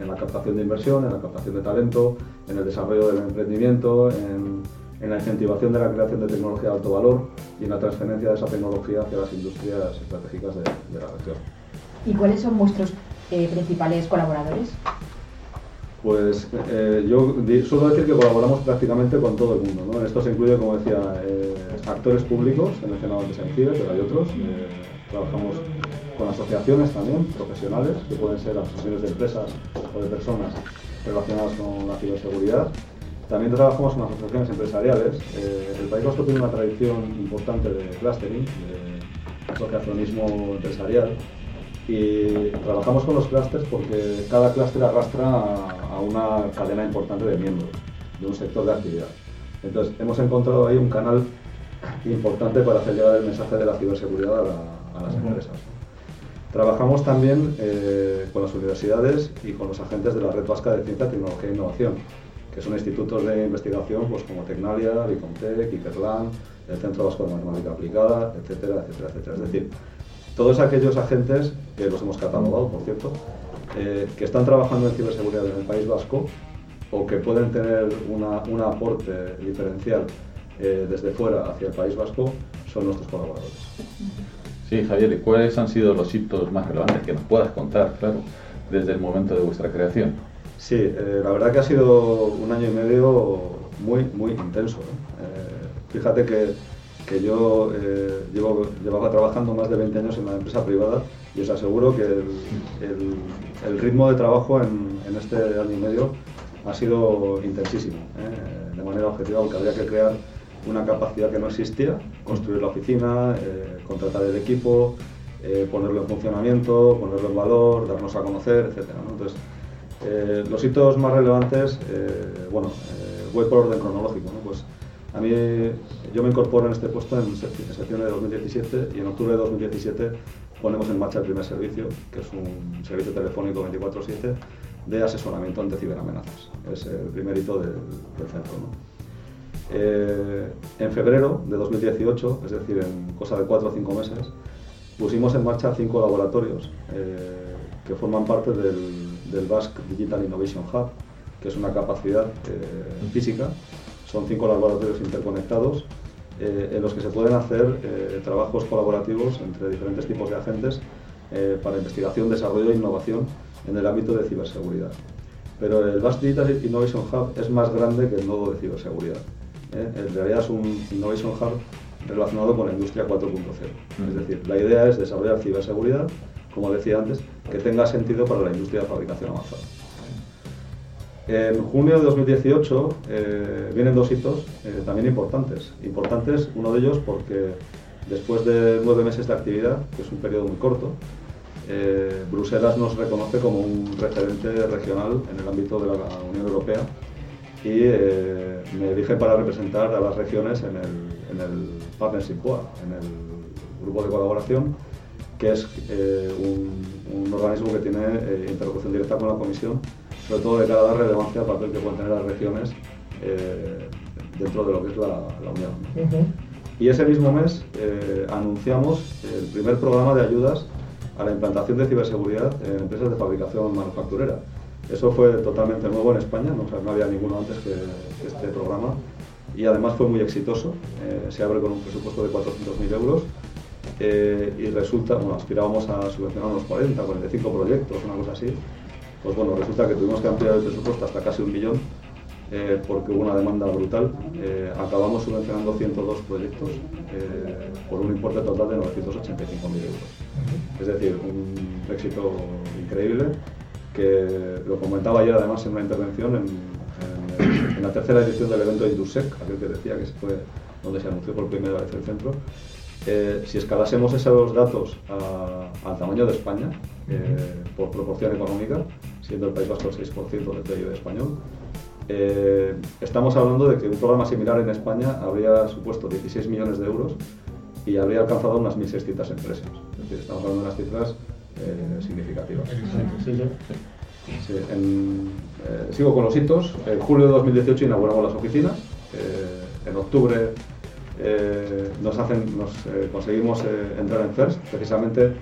en la captación de inversión, en la captación de talento, en el desarrollo del emprendimiento, en en la incentivación de la creación de tecnología de alto valor y en la transferencia de esa tecnología hacia las industrias estratégicas de, la región. ¿Y cuáles son vuestros eh, principales colaboradores? Pues eh, yo suelo decir que colaboramos prácticamente con todo el mundo. ¿no? Esto se incluye, como decía, eh, actores públicos, mencionado antes en CIBE, pero hay otros. Trabajamos con asociaciones también, profesionales, que pueden ser asociaciones de empresas o de personas relacionadas con la ciberseguridad también trabajamos con asociaciones empresariales. Eh, el País Vasco tiene una tradición importante de clustering, asociacionismo empresarial. Y trabajamos con los clústeres porque cada clúster arrastra a, una cadena importante de miembros de un sector de actividad. Entonces, hemos encontrado ahí un canal importante para hacer llegar el mensaje de la ciberseguridad a, las empresas. Trabajamos también eh, con las universidades y con los agentes de la Red Vasca de Ciencia, Tecnología e Innovación, que son institutos de investigación pues, como Tecnalia, Bicontec, Iperlan, el Centro Vasco de Matemática Aplicada, etcétera, etcétera, etcétera. Es decir, todos aquellos agentes, que los hemos catalogado, por cierto, eh, que están trabajando en ciberseguridad en el País Vasco o que pueden tener un aporte diferencial eh, desde fuera hacia el País Vasco, son nuestros colaboradores. Sí, Javier, ¿cuáles han sido los hitos más relevantes que nos puedas contar, claro, desde el momento de vuestra creación? Sí, eh, la verdad que ha sido un año y medio muy, muy intenso. Eh, fíjate que, que yo eh, llevo, llevaba trabajando más de 20 años en la empresa privada y os aseguro que el, ritmo de trabajo en, este año y medio ha sido intensísimo, de manera objetiva, porque había que crear una capacidad que no existía, construir la oficina, eh, contratar el equipo, eh, ponerlo en funcionamiento, ponerlo en valor, darnos a conocer, etc. Entonces, eh, los hitos más relevantes, bueno, voy por orden cronológico. Pues a mí, yo me incorporo en este puesto en septiembre de 2017 y en octubre de 2017 ponemos en marcha el primer servicio, que es un servicio telefónico 24/7 de asesoramiento ante ciberamenazas. Es el primer hito del centro. Eh, en febrero de 2018, es decir, en cosa de cuatro o cinco meses, pusimos en marcha cinco laboratorios eh, que forman parte del, Basque Digital Innovation Hub, que es una capacidad eh, física. Son cinco laboratorios interconectados en los que se pueden hacer trabajos colaborativos entre diferentes tipos de agentes para investigación, desarrollo e innovación en el ámbito de ciberseguridad. Pero el Basque Digital Innovation Hub es más grande que el nodo de ciberseguridad. ¿Eh? en realidad es un Innovation Hub relacionado con la industria 4.0. Es decir, la idea es desarrollar ciberseguridad, como decía antes, que tenga sentido para la industria de fabricación avanzada. En junio de 2018 eh, vienen dos hitos eh, también importantes. Importantes, uno de ellos porque después de nueve meses de actividad, que es un periodo muy corto, Bruselas nos reconoce como un referente regional en el ámbito de la Unión Europea y eh, me dije para representar a las regiones en el, en el Partnership Board, en el grupo de colaboración, que es eh, un, un, organismo que tiene eh, interlocución directa con la Comisión, sobre todo de cara a dar relevancia al papel que pueden tener las regiones dentro de lo que es la, la Unión. Y ese mismo mes anunciamos el primer programa de ayudas a la implantación de ciberseguridad en empresas de fabricación manufacturera. Eso fue totalmente nuevo en España, no, había ninguno antes que, este programa y además fue muy exitoso. Eh, se abre con un presupuesto de 400.000 euros eh, y resulta, bueno, aspirábamos a subvencionar unos 40, 45 proyectos, una cosa así. Pues bueno, resulta que tuvimos que ampliar el presupuesto hasta casi un millón eh, porque hubo una demanda brutal. acabamos subvencionando 102 proyectos por un importe total de 985.000 euros. Es decir, un éxito increíble que lo comentaba ayer además en una intervención en, la tercera edición del evento Indusec, aquel que decía que fue donde se anunció por primera vez el centro. Eh, si escalásemos esos datos al tamaño de España, eh, por proporción económica, siendo el País Vasco el 6% del PIB español, eh, estamos hablando de que un programa similar en España habría supuesto 16 millones de euros y habría alcanzado unas 1.600 empresas. Es decir, estamos hablando de unas cifras eh, significativas. Eh, sigo con los hitos. En julio de 2018 inauguramos las oficinas. Eh, en octubre nos, hacen, nos conseguimos entrar en FIRST, precisamente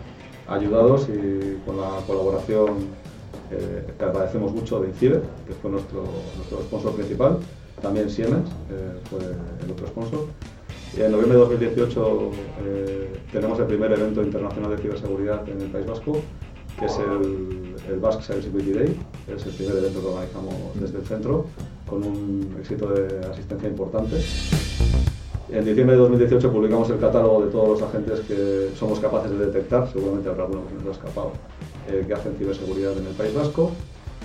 ayudados y con la colaboración que agradecemos mucho de INCIBE, que fue nuestro, nuestro sponsor principal. También Siemens fue el otro sponsor. En noviembre de 2018 eh, tenemos el primer evento internacional de ciberseguridad en el País Vasco, que es el, Basque Cybersecurity Day. Es el primer evento que organizamos desde el centro, con un éxito de asistencia importante. En diciembre de 2018 publicamos el catálogo de todos los agentes que somos capaces de detectar, seguramente habrá alguno que nos ha escapado, eh, que hacen ciberseguridad en el País Vasco.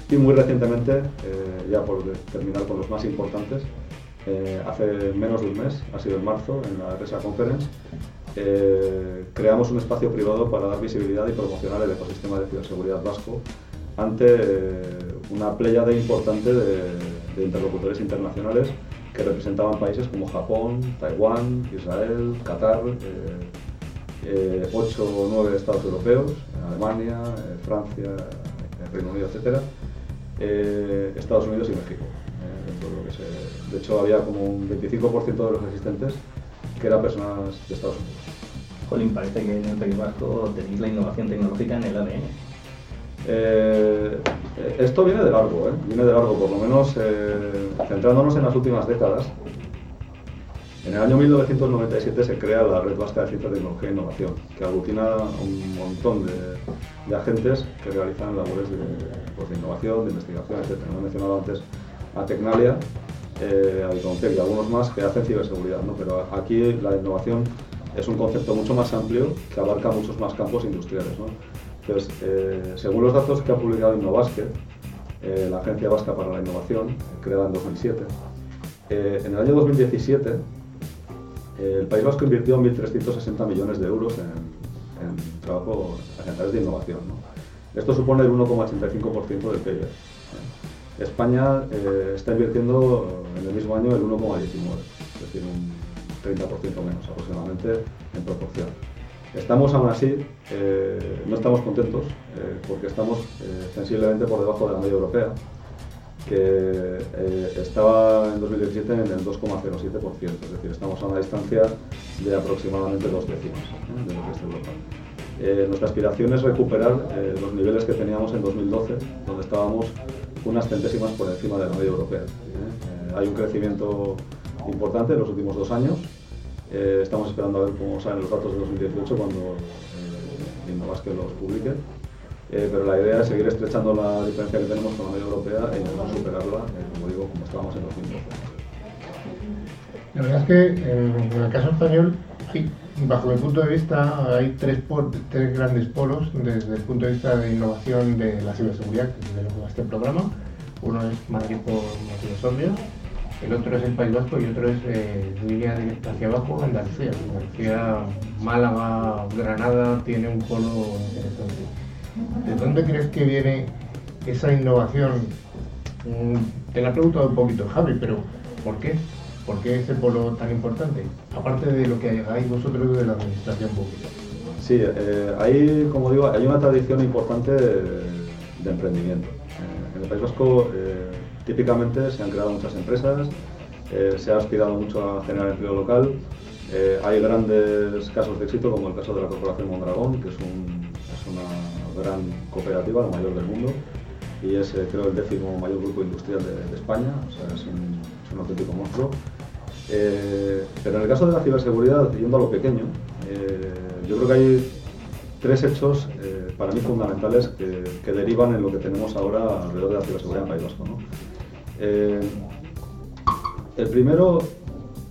Y muy recientemente, eh, ya por terminar con los más importantes, eh, hace menos de un mes, ha sido en marzo, en la RESA Conference, eh, creamos un espacio privado para dar visibilidad y promocionar el ecosistema de ciberseguridad vasco ante eh, una playa de importante de, interlocutores internacionales que representaban países como Japón, Taiwán, Israel, Qatar, ocho o nueve estados europeos, Alemania, Francia, Reino Unido, etc., Estados Unidos y México. De hecho, había como un 25% de los asistentes que eran personas de Estados Unidos. Jolín, parece que en el País Vasco tenéis la innovación tecnológica en el ADN. Eh, esto viene de largo, ¿eh? viene de largo, por lo menos eh, centrándonos en las últimas décadas. En el año 1997 se crea la Red Vasca de Ciencia, Tecnología e Innovación, que aglutina un montón de, agentes que realizan labores pues, de, innovación, de investigación, etc. No he mencionado antes a Tecnalia, a Biconcer y algunos más que hacen ciberseguridad, ¿no? pero aquí la innovación es un concepto mucho más amplio que abarca muchos más campos industriales. Entonces, eh, según los datos que ha publicado Innovasket, eh, la Agencia Vasca para la Innovación, creada en 2007, eh, en el año 2017 el País Vasco invirtió 1.360 millones de euros en, en trabajo en de innovación. Esto supone el 1,85% del PIB. España está invirtiendo en el mismo año el 1,19, es decir, un 30% menos aproximadamente en proporción. Estamos aún así, eh, no estamos contentos eh, porque estamos eh, sensiblemente por debajo de la media europea, que estaba en 2017 en el 2,07%, es decir, estamos a una distancia de aproximadamente dos décimas de lo que es Europa. nuestra aspiración es recuperar los niveles que teníamos en 2012, donde estábamos unas centésimas por encima de la media europea. hay un crecimiento importante en los últimos dos años. Eh, estamos esperando a ver cómo salen los datos de 2018 cuando eh, que los publique. Eh, pero la idea es seguir estrechando la diferencia que tenemos con la media europea e intentar superarla, eh, como digo, como estábamos en 2012. La verdad es que en, el caso español, bajo mi punto de vista, hay tres, grandes polos desde el punto de vista de innovación de la ciberseguridad, de que va este programa. Uno es Madrid por motivos obvios, el otro es el País Vasco y otro es eh, línea hacia abajo, Andalucía. Andalucía, Málaga, Granada tiene un polo interesante. ¿De dónde crees que viene esa innovación? Mm, te la he preguntado un poquito, Javi, pero ¿por qué? ¿Por qué ese polo tan importante? Aparte de lo que hagáis vosotros de la administración pública. Sí, eh, hay, como digo, hay una tradición importante de, emprendimiento. Eh, en el País Vasco eh, Típicamente se han creado muchas empresas, eh, se ha aspirado mucho a generar empleo local. Eh, hay grandes casos de éxito, como el caso de la Corporación Mondragón, que es, una gran cooperativa, la mayor del mundo, y es, eh, creo, el décimo mayor grupo industrial de, España, auténtico monstruo. pero en el caso de la ciberseguridad, yendo a lo pequeño, yo creo que hay tres hechos para mí fundamentales que, derivan en lo que tenemos ahora alrededor de la ciberseguridad en País Vasco. Eh, el primero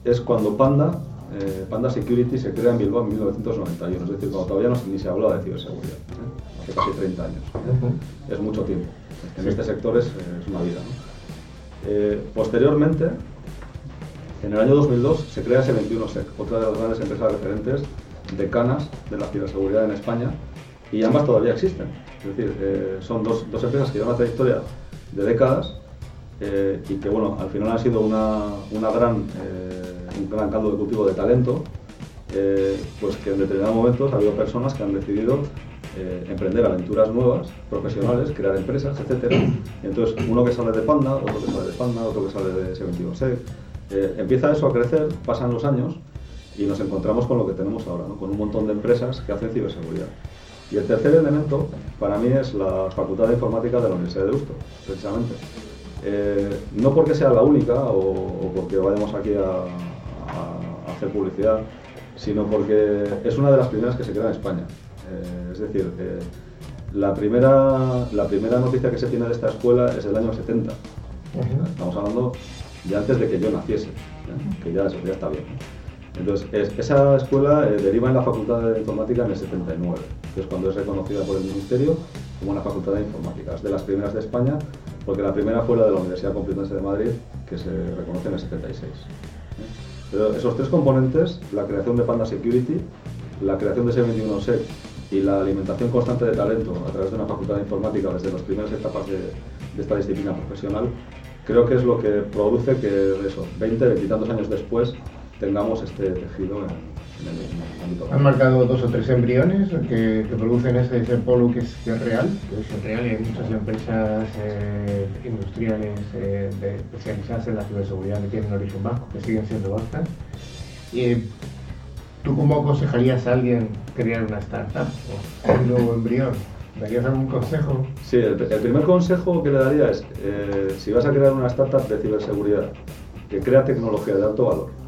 es cuando Panda, eh, Panda Security se crea en Bilbao en 1991, es decir, cuando todavía no, ni se hablaba de ciberseguridad, ¿eh? hace casi 30 años. Es mucho tiempo. En este sector es, una vida. Posteriormente, en el año 2002 se crea S21sec, otra de las grandes empresas referentes de canas de la ciberseguridad en España, y ambas todavía existen. Es decir, son dos, dos empresas que llevan una trayectoria de décadas eh, y que bueno, al final ha sido una, una gran, eh, un gran caldo de cultivo de talento, eh, pues que en determinados momentos ha habido personas que han decidido emprender aventuras nuevas, profesionales, crear empresas, etc. entonces uno que sale de Panda, otro que sale de Panda, otro que sale de S21 empieza eso a crecer, pasan los años y nos encontramos con lo que tenemos ahora, con un montón de empresas que hacen ciberseguridad. Y el tercer elemento para mí es la Facultad de Informática de la Universidad de Deusto, precisamente. Eh, no porque sea la única o, porque vayamos aquí a, hacer publicidad, sino porque es una de las primeras que se crea en España. Eh, es decir, eh, la, primera, la primera noticia que se tiene de esta escuela es del año 70. Estamos hablando de antes de que yo naciese, que ya, ya está bien. Entonces, esa escuela deriva en la Facultad de Informática en el 79, que es cuando es reconocida por el Ministerio como una Facultad de Informática. Es de las primeras de España porque la primera fue la de la Universidad Complutense de Madrid, que se reconoce en el 76. ¿eh? Pero esos tres componentes, la creación de Panda Security, la creación de C21SEC y la alimentación constante de talento a través de una facultad de informática desde las primeras etapas de, esta disciplina profesional, creo que es lo que produce que eso, 20, 20 y tantos años después tengamos este tejido en, han marcado dos o tres embriones que, producen ese, polo que es, real, que es real y hay muchas empresas eh, industriales eh, especializadas en la ciberseguridad que tienen origen vasco, que siguen siendo vascas. Y, ¿Tú cómo aconsejarías a alguien crear una startup o un nuevo embrión? ¿Darías algún consejo? Sí, el, primer consejo que le daría es, eh, si vas a crear una startup de ciberseguridad que crea tecnología de alto valor,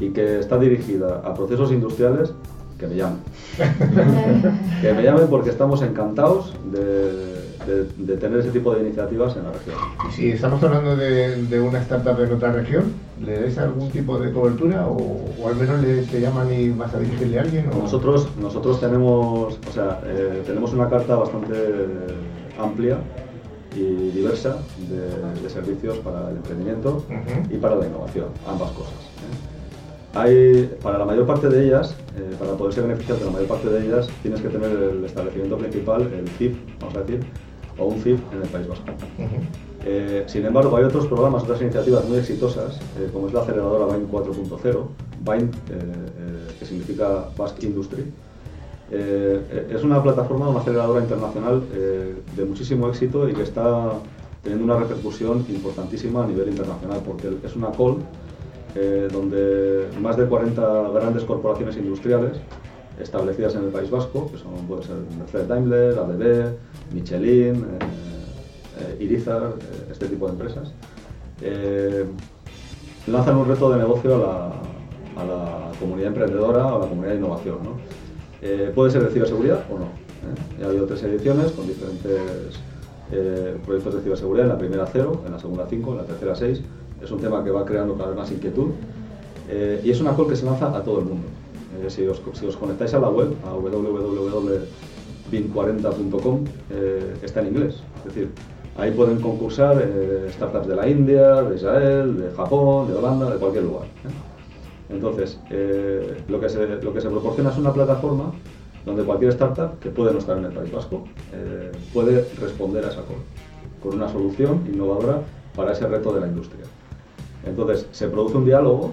y que está dirigida a procesos industriales, que me llamen. [laughs] que me llamen porque estamos encantados de, tener ese tipo de iniciativas en la región. ¿Y si estamos hablando de, una startup en otra región, le des algún tipo de cobertura o, al menos le, te llaman y vas a dirigirle a alguien? Nosotros, nosotros tenemos, o sea, eh, tenemos una carta bastante amplia y diversa de, servicios para el emprendimiento y para la innovación, ambas cosas. ¿eh? Hay, para la mayor parte de ellas, eh, para poder ser beneficiado de la mayor parte de ellas, tienes que tener el establecimiento principal, el CIF, vamos a decir, o un CIF en el País Vasco. Eh, sin embargo, hay otros programas, otras iniciativas muy exitosas, eh, como es la aceleradora BIND 4.0, BIND, que significa Basque Industry. es una plataforma, una aceleradora internacional de muchísimo éxito y que está teniendo una repercusión importantísima a nivel internacional, porque es una call eh, donde más de 40 grandes corporaciones industriales establecidas en el País Vasco, que son, puede ser Mercedes Daimler, ABB, Michelin, eh, eh, Irizar, este tipo de empresas, lanzan un reto de negocio a la, comunidad emprendedora o a la comunidad de innovación. puede ser de ciberseguridad o no. Ha habido tres ediciones con diferentes proyectos de ciberseguridad, en la primera cero, en la segunda cinco, en la tercera seis, es un tema que va creando cada vez más inquietud eh, y es una call que se lanza a todo el mundo. Eh, si, os, conectáis a la web, a www.bin40.com, eh, está en inglés. Es decir, ahí pueden concursar startups de la India, de Israel, de Japón, de Holanda, de cualquier lugar. Entonces, lo, que se, lo que se proporciona es una plataforma donde cualquier startup que puede no estar en el País Vasco puede responder a esa call con una solución innovadora para ese reto de la industria. Entonces se produce un diálogo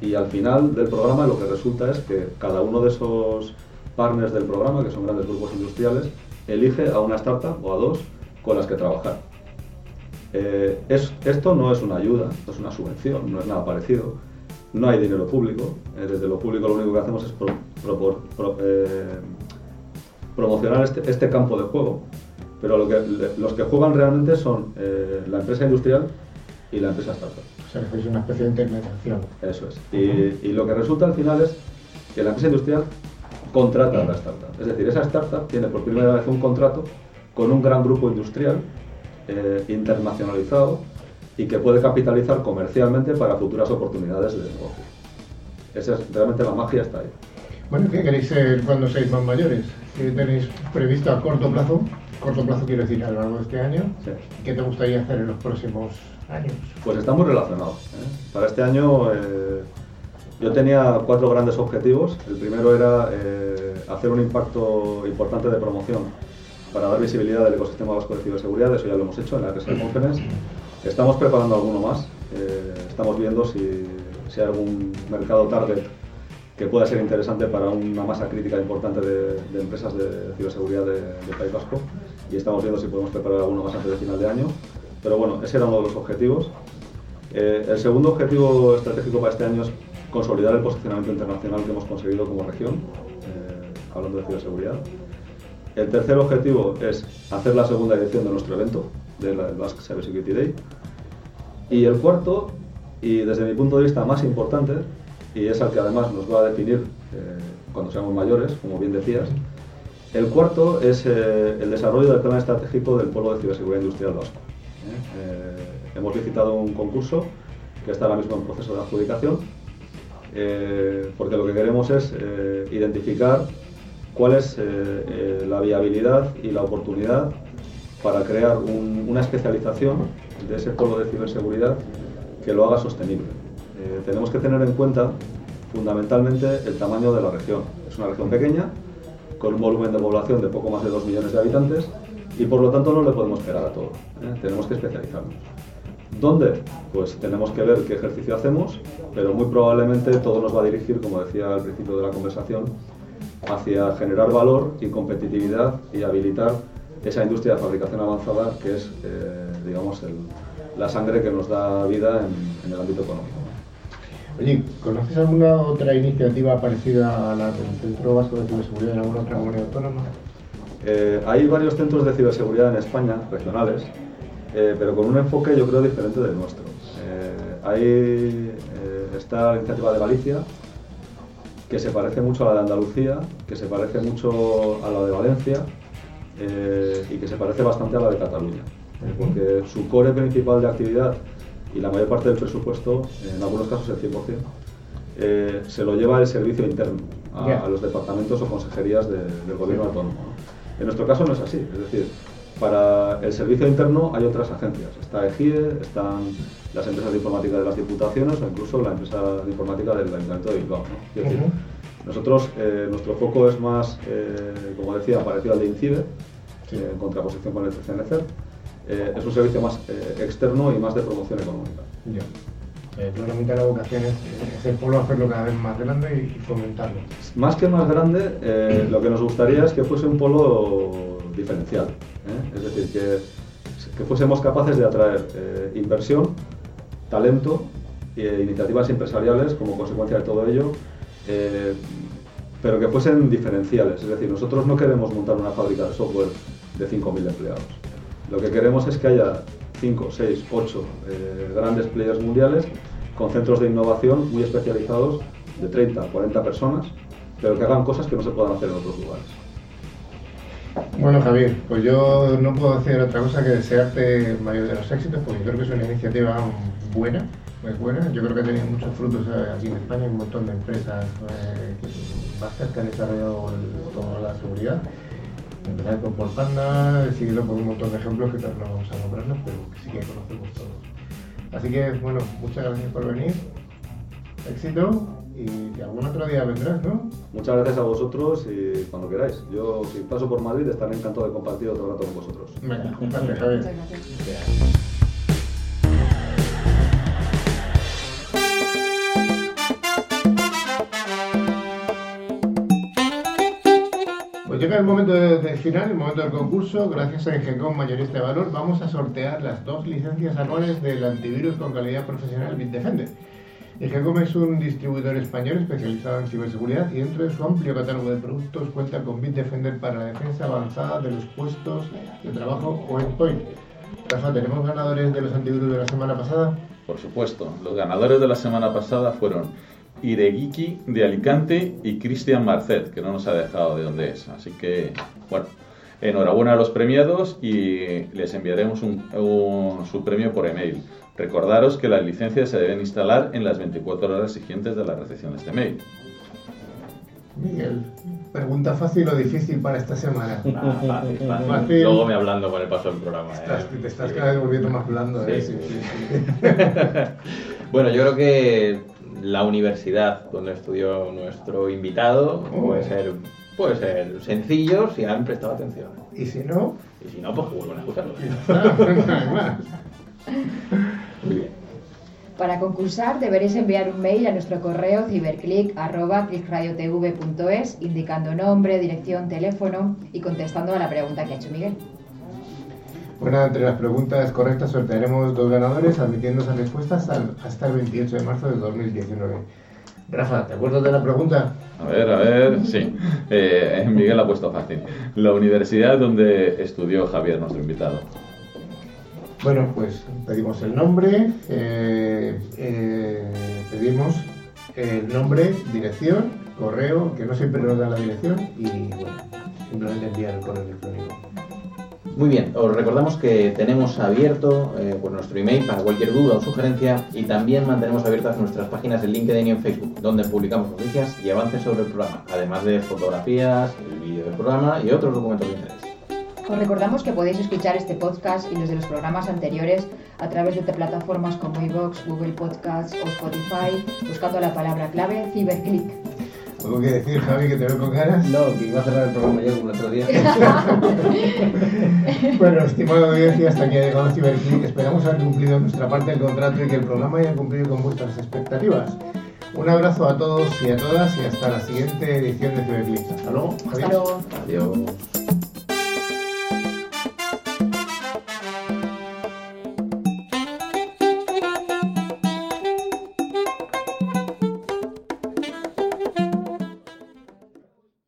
y al final del programa lo que resulta es que cada uno de esos partners del programa, que son grandes grupos industriales, elige a una startup o a dos con las que trabajar. Eh, esto no es una ayuda, es una subvención, no es nada parecido. No hay dinero público. Eh, desde lo público lo único que hacemos es eh, promocionar este, este, campo de juego. Pero los que juegan realmente son la empresa industrial y la empresa startup. O sea, es una especie de intermediación. Eso es. Y, lo que resulta al final es que la empresa industrial contrata a la startup. Es decir, esa startup tiene por primera vez un contrato con un gran grupo industrial eh, internacionalizado y que puede capitalizar comercialmente para futuras oportunidades de negocio. Esa es, realmente la magia está ahí. Bueno, ¿qué queréis ser cuando seáis más mayores? ¿Qué tenéis previsto a corto plazo? Corto plazo quiero decir a lo largo de este año. ¿Qué te gustaría hacer en los próximos pues estamos relacionados. ¿eh? Para este año eh, yo tenía cuatro grandes objetivos. El primero era eh, hacer un impacto importante de promoción para dar visibilidad del ecosistema vasco de ciberseguridad. Eso ya lo hemos hecho en la RSA Conference. Estamos preparando alguno más. estamos viendo si, hay algún mercado target que pueda ser interesante para una masa crítica importante de, empresas de ciberseguridad de, de País Vasco y estamos viendo si podemos preparar alguno más antes de final de año. Pero bueno, ese era uno de los objetivos. Eh, el segundo objetivo estratégico para este año es consolidar el posicionamiento internacional que hemos conseguido como región, eh, hablando de ciberseguridad. El tercer objetivo es hacer la segunda edición de nuestro evento, del Basque Cyber Security Day. Y el cuarto, y desde mi punto de vista más importante, y es el que además nos va a definir eh, cuando seamos mayores, como bien decías, el cuarto es el desarrollo del plan estratégico del Polo de Ciberseguridad Industrial Vasco. Eh, hemos visitado un concurso que está ahora mismo en proceso de adjudicación, eh, porque lo que queremos es eh, identificar cuál es la viabilidad y la oportunidad para crear una especialización de ese polo de ciberseguridad que lo haga sostenible. Eh, tenemos que tener en cuenta fundamentalmente el tamaño de la región. Es una región pequeña, con un volumen de población de poco más de 2 millones de habitantes y por lo tanto no le podemos pegar a todo. ¿eh? Tenemos que especializarnos. ¿Dónde? Pues tenemos que ver qué ejercicio hacemos, pero muy probablemente todo nos va a dirigir, como decía al principio de la conversación, hacia generar valor y competitividad y habilitar esa industria de fabricación avanzada que es, eh, digamos, la sangre que nos da vida en, el ámbito económico. Oye, ¿conoces alguna otra iniciativa parecida a la del Centro Vasco de Ciberseguridad en alguna otra comunidad autónoma? Eh, hay varios centros de ciberseguridad en España, regionales, eh, pero con un enfoque yo creo diferente del nuestro. ahí está la iniciativa de Galicia, que se parece mucho a la de Andalucía, que se parece mucho a la de Valencia eh, y que se parece bastante a la de Cataluña, eh, porque su core principal de actividad y la mayor parte del presupuesto, en algunos casos el 100%, eh, se lo lleva el servicio interno a, los departamentos o consejerías del gobierno autónomo. En nuestro caso no es así, es decir, para el servicio interno hay otras agencias, está EGIE, están las empresas de informática de las diputaciones o incluso la empresa de informática del Ayuntamiento de Bilbao. nosotros, eh, nuestro foco es más, eh, como decía, parecido al de INCIBE, en contraposición con el CNCER. Eh, es un servicio más externo y más de promoción económica. Claramente la vocación es, es, el polo hacerlo cada vez más grande y fomentarlo. Más que más grande, lo que nos gustaría es que fuese un polo diferencial. Es decir, que, que, fuésemos capaces de atraer inversión talento e iniciativas empresariales como consecuencia de todo ello, eh, pero que fuesen diferenciales. Es decir, nosotros no queremos montar una fábrica de software de 5.000 empleados. Lo que queremos es que haya 5, 6, 8 grandes players mundiales con centros de innovación muy especializados de 30, 40 personas, pero que hagan cosas que no se puedan hacer en otros lugares. Bueno, Javier, pues yo no puedo hacer otra cosa que desearte el mayor de los éxitos, porque creo que es una iniciativa buena, muy buena. Yo creo que ha tenido muchos frutos eh, aquí en España, un montón de empresas eh, que, que han desarrollado toda la seguridad. Empezar con Panda, seguido por un montón de ejemplos que no vamos a nombrarnos, pero que sí que conocemos todos. Así que, bueno, muchas gracias por venir. Éxito y algún otro día vendrás, ¿no? Muchas gracias a vosotros y cuando queráis. Yo, si paso por Madrid, estaré encantado de compartir otro rato con vosotros. Venga, gracias, Javier. Pues llega el momento del final, el momento del concurso. Gracias a Ingecom Mayorista de Valor, vamos a sortear las dos licencias anuales del antivirus con calidad profesional Bitdefender. Egecom es un distribuidor español especializado en ciberseguridad y dentro de su amplio catálogo de productos cuenta con Bitdefender para la defensa avanzada de los puestos de trabajo o endpoint. Rafa, ¿tenemos ganadores de los antivirus de la semana pasada? Por supuesto, los ganadores de la semana pasada fueron Ireguiki de Alicante y Cristian Marcet, que no nos ha dejado de dónde es. Así que, bueno, enhorabuena a los premiados y les enviaremos su premio por email. Recordaros que las licencias se deben instalar en las 24 horas siguientes de la recepción de este mail. Miguel, pregunta fácil o difícil para esta semana. [laughs] fácil, fácil. Luego me hablando con el paso del programa. Estás, ¿eh? Te estás cada vez volviendo más blando. ¿eh? Sí, sí, [laughs] bueno, yo creo que la universidad donde estudió nuestro invitado oh. puede ser puede ser sencillo si han prestado atención. ¿Y si no? Y si no, pues vuelven a escucharlo. [laughs] Para concursar deberéis enviar un mail a nuestro correo ciberclick.clickradiotv.es indicando nombre, dirección, teléfono y contestando a la pregunta que ha hecho Miguel. Bueno, entre las preguntas correctas sortearemos dos ganadores admitiendo esas respuestas hasta el 28 de marzo de 2019. Rafa, ¿te acuerdas de la pregunta? A ver, a ver, sí. Eh, Miguel ha puesto fácil. La universidad donde estudió Javier, nuestro invitado. Bueno, pues pedimos el nombre, eh, eh, pedimos el nombre, dirección, correo, que no siempre nos da la dirección, y bueno, simplemente enviar el correo electrónico. Muy bien, os recordamos que tenemos abierto eh, por nuestro email para cualquier duda o sugerencia y también mantenemos abiertas nuestras páginas de LinkedIn y en Facebook, donde publicamos noticias y avances sobre el programa, además de fotografías, el vídeo del programa y otros documentos de interés. Os recordamos que podéis escuchar este podcast y los de los programas anteriores a través de plataformas como iVoox, Google Podcasts o Spotify, buscando la palabra clave Ciberclick. ¿Algo que decir, Javi, que te veo con ganas? No, que iba a cerrar el programa yo como el otro día. [laughs] [laughs] bueno, estimada audiencia, hasta aquí ha llegado Ciberclick. Esperamos haber cumplido nuestra parte del contrato y que el programa haya cumplido con vuestras expectativas. Un abrazo a todos y a todas y hasta la siguiente edición de Ciberclick. Hasta luego. Hasta luego. Adiós.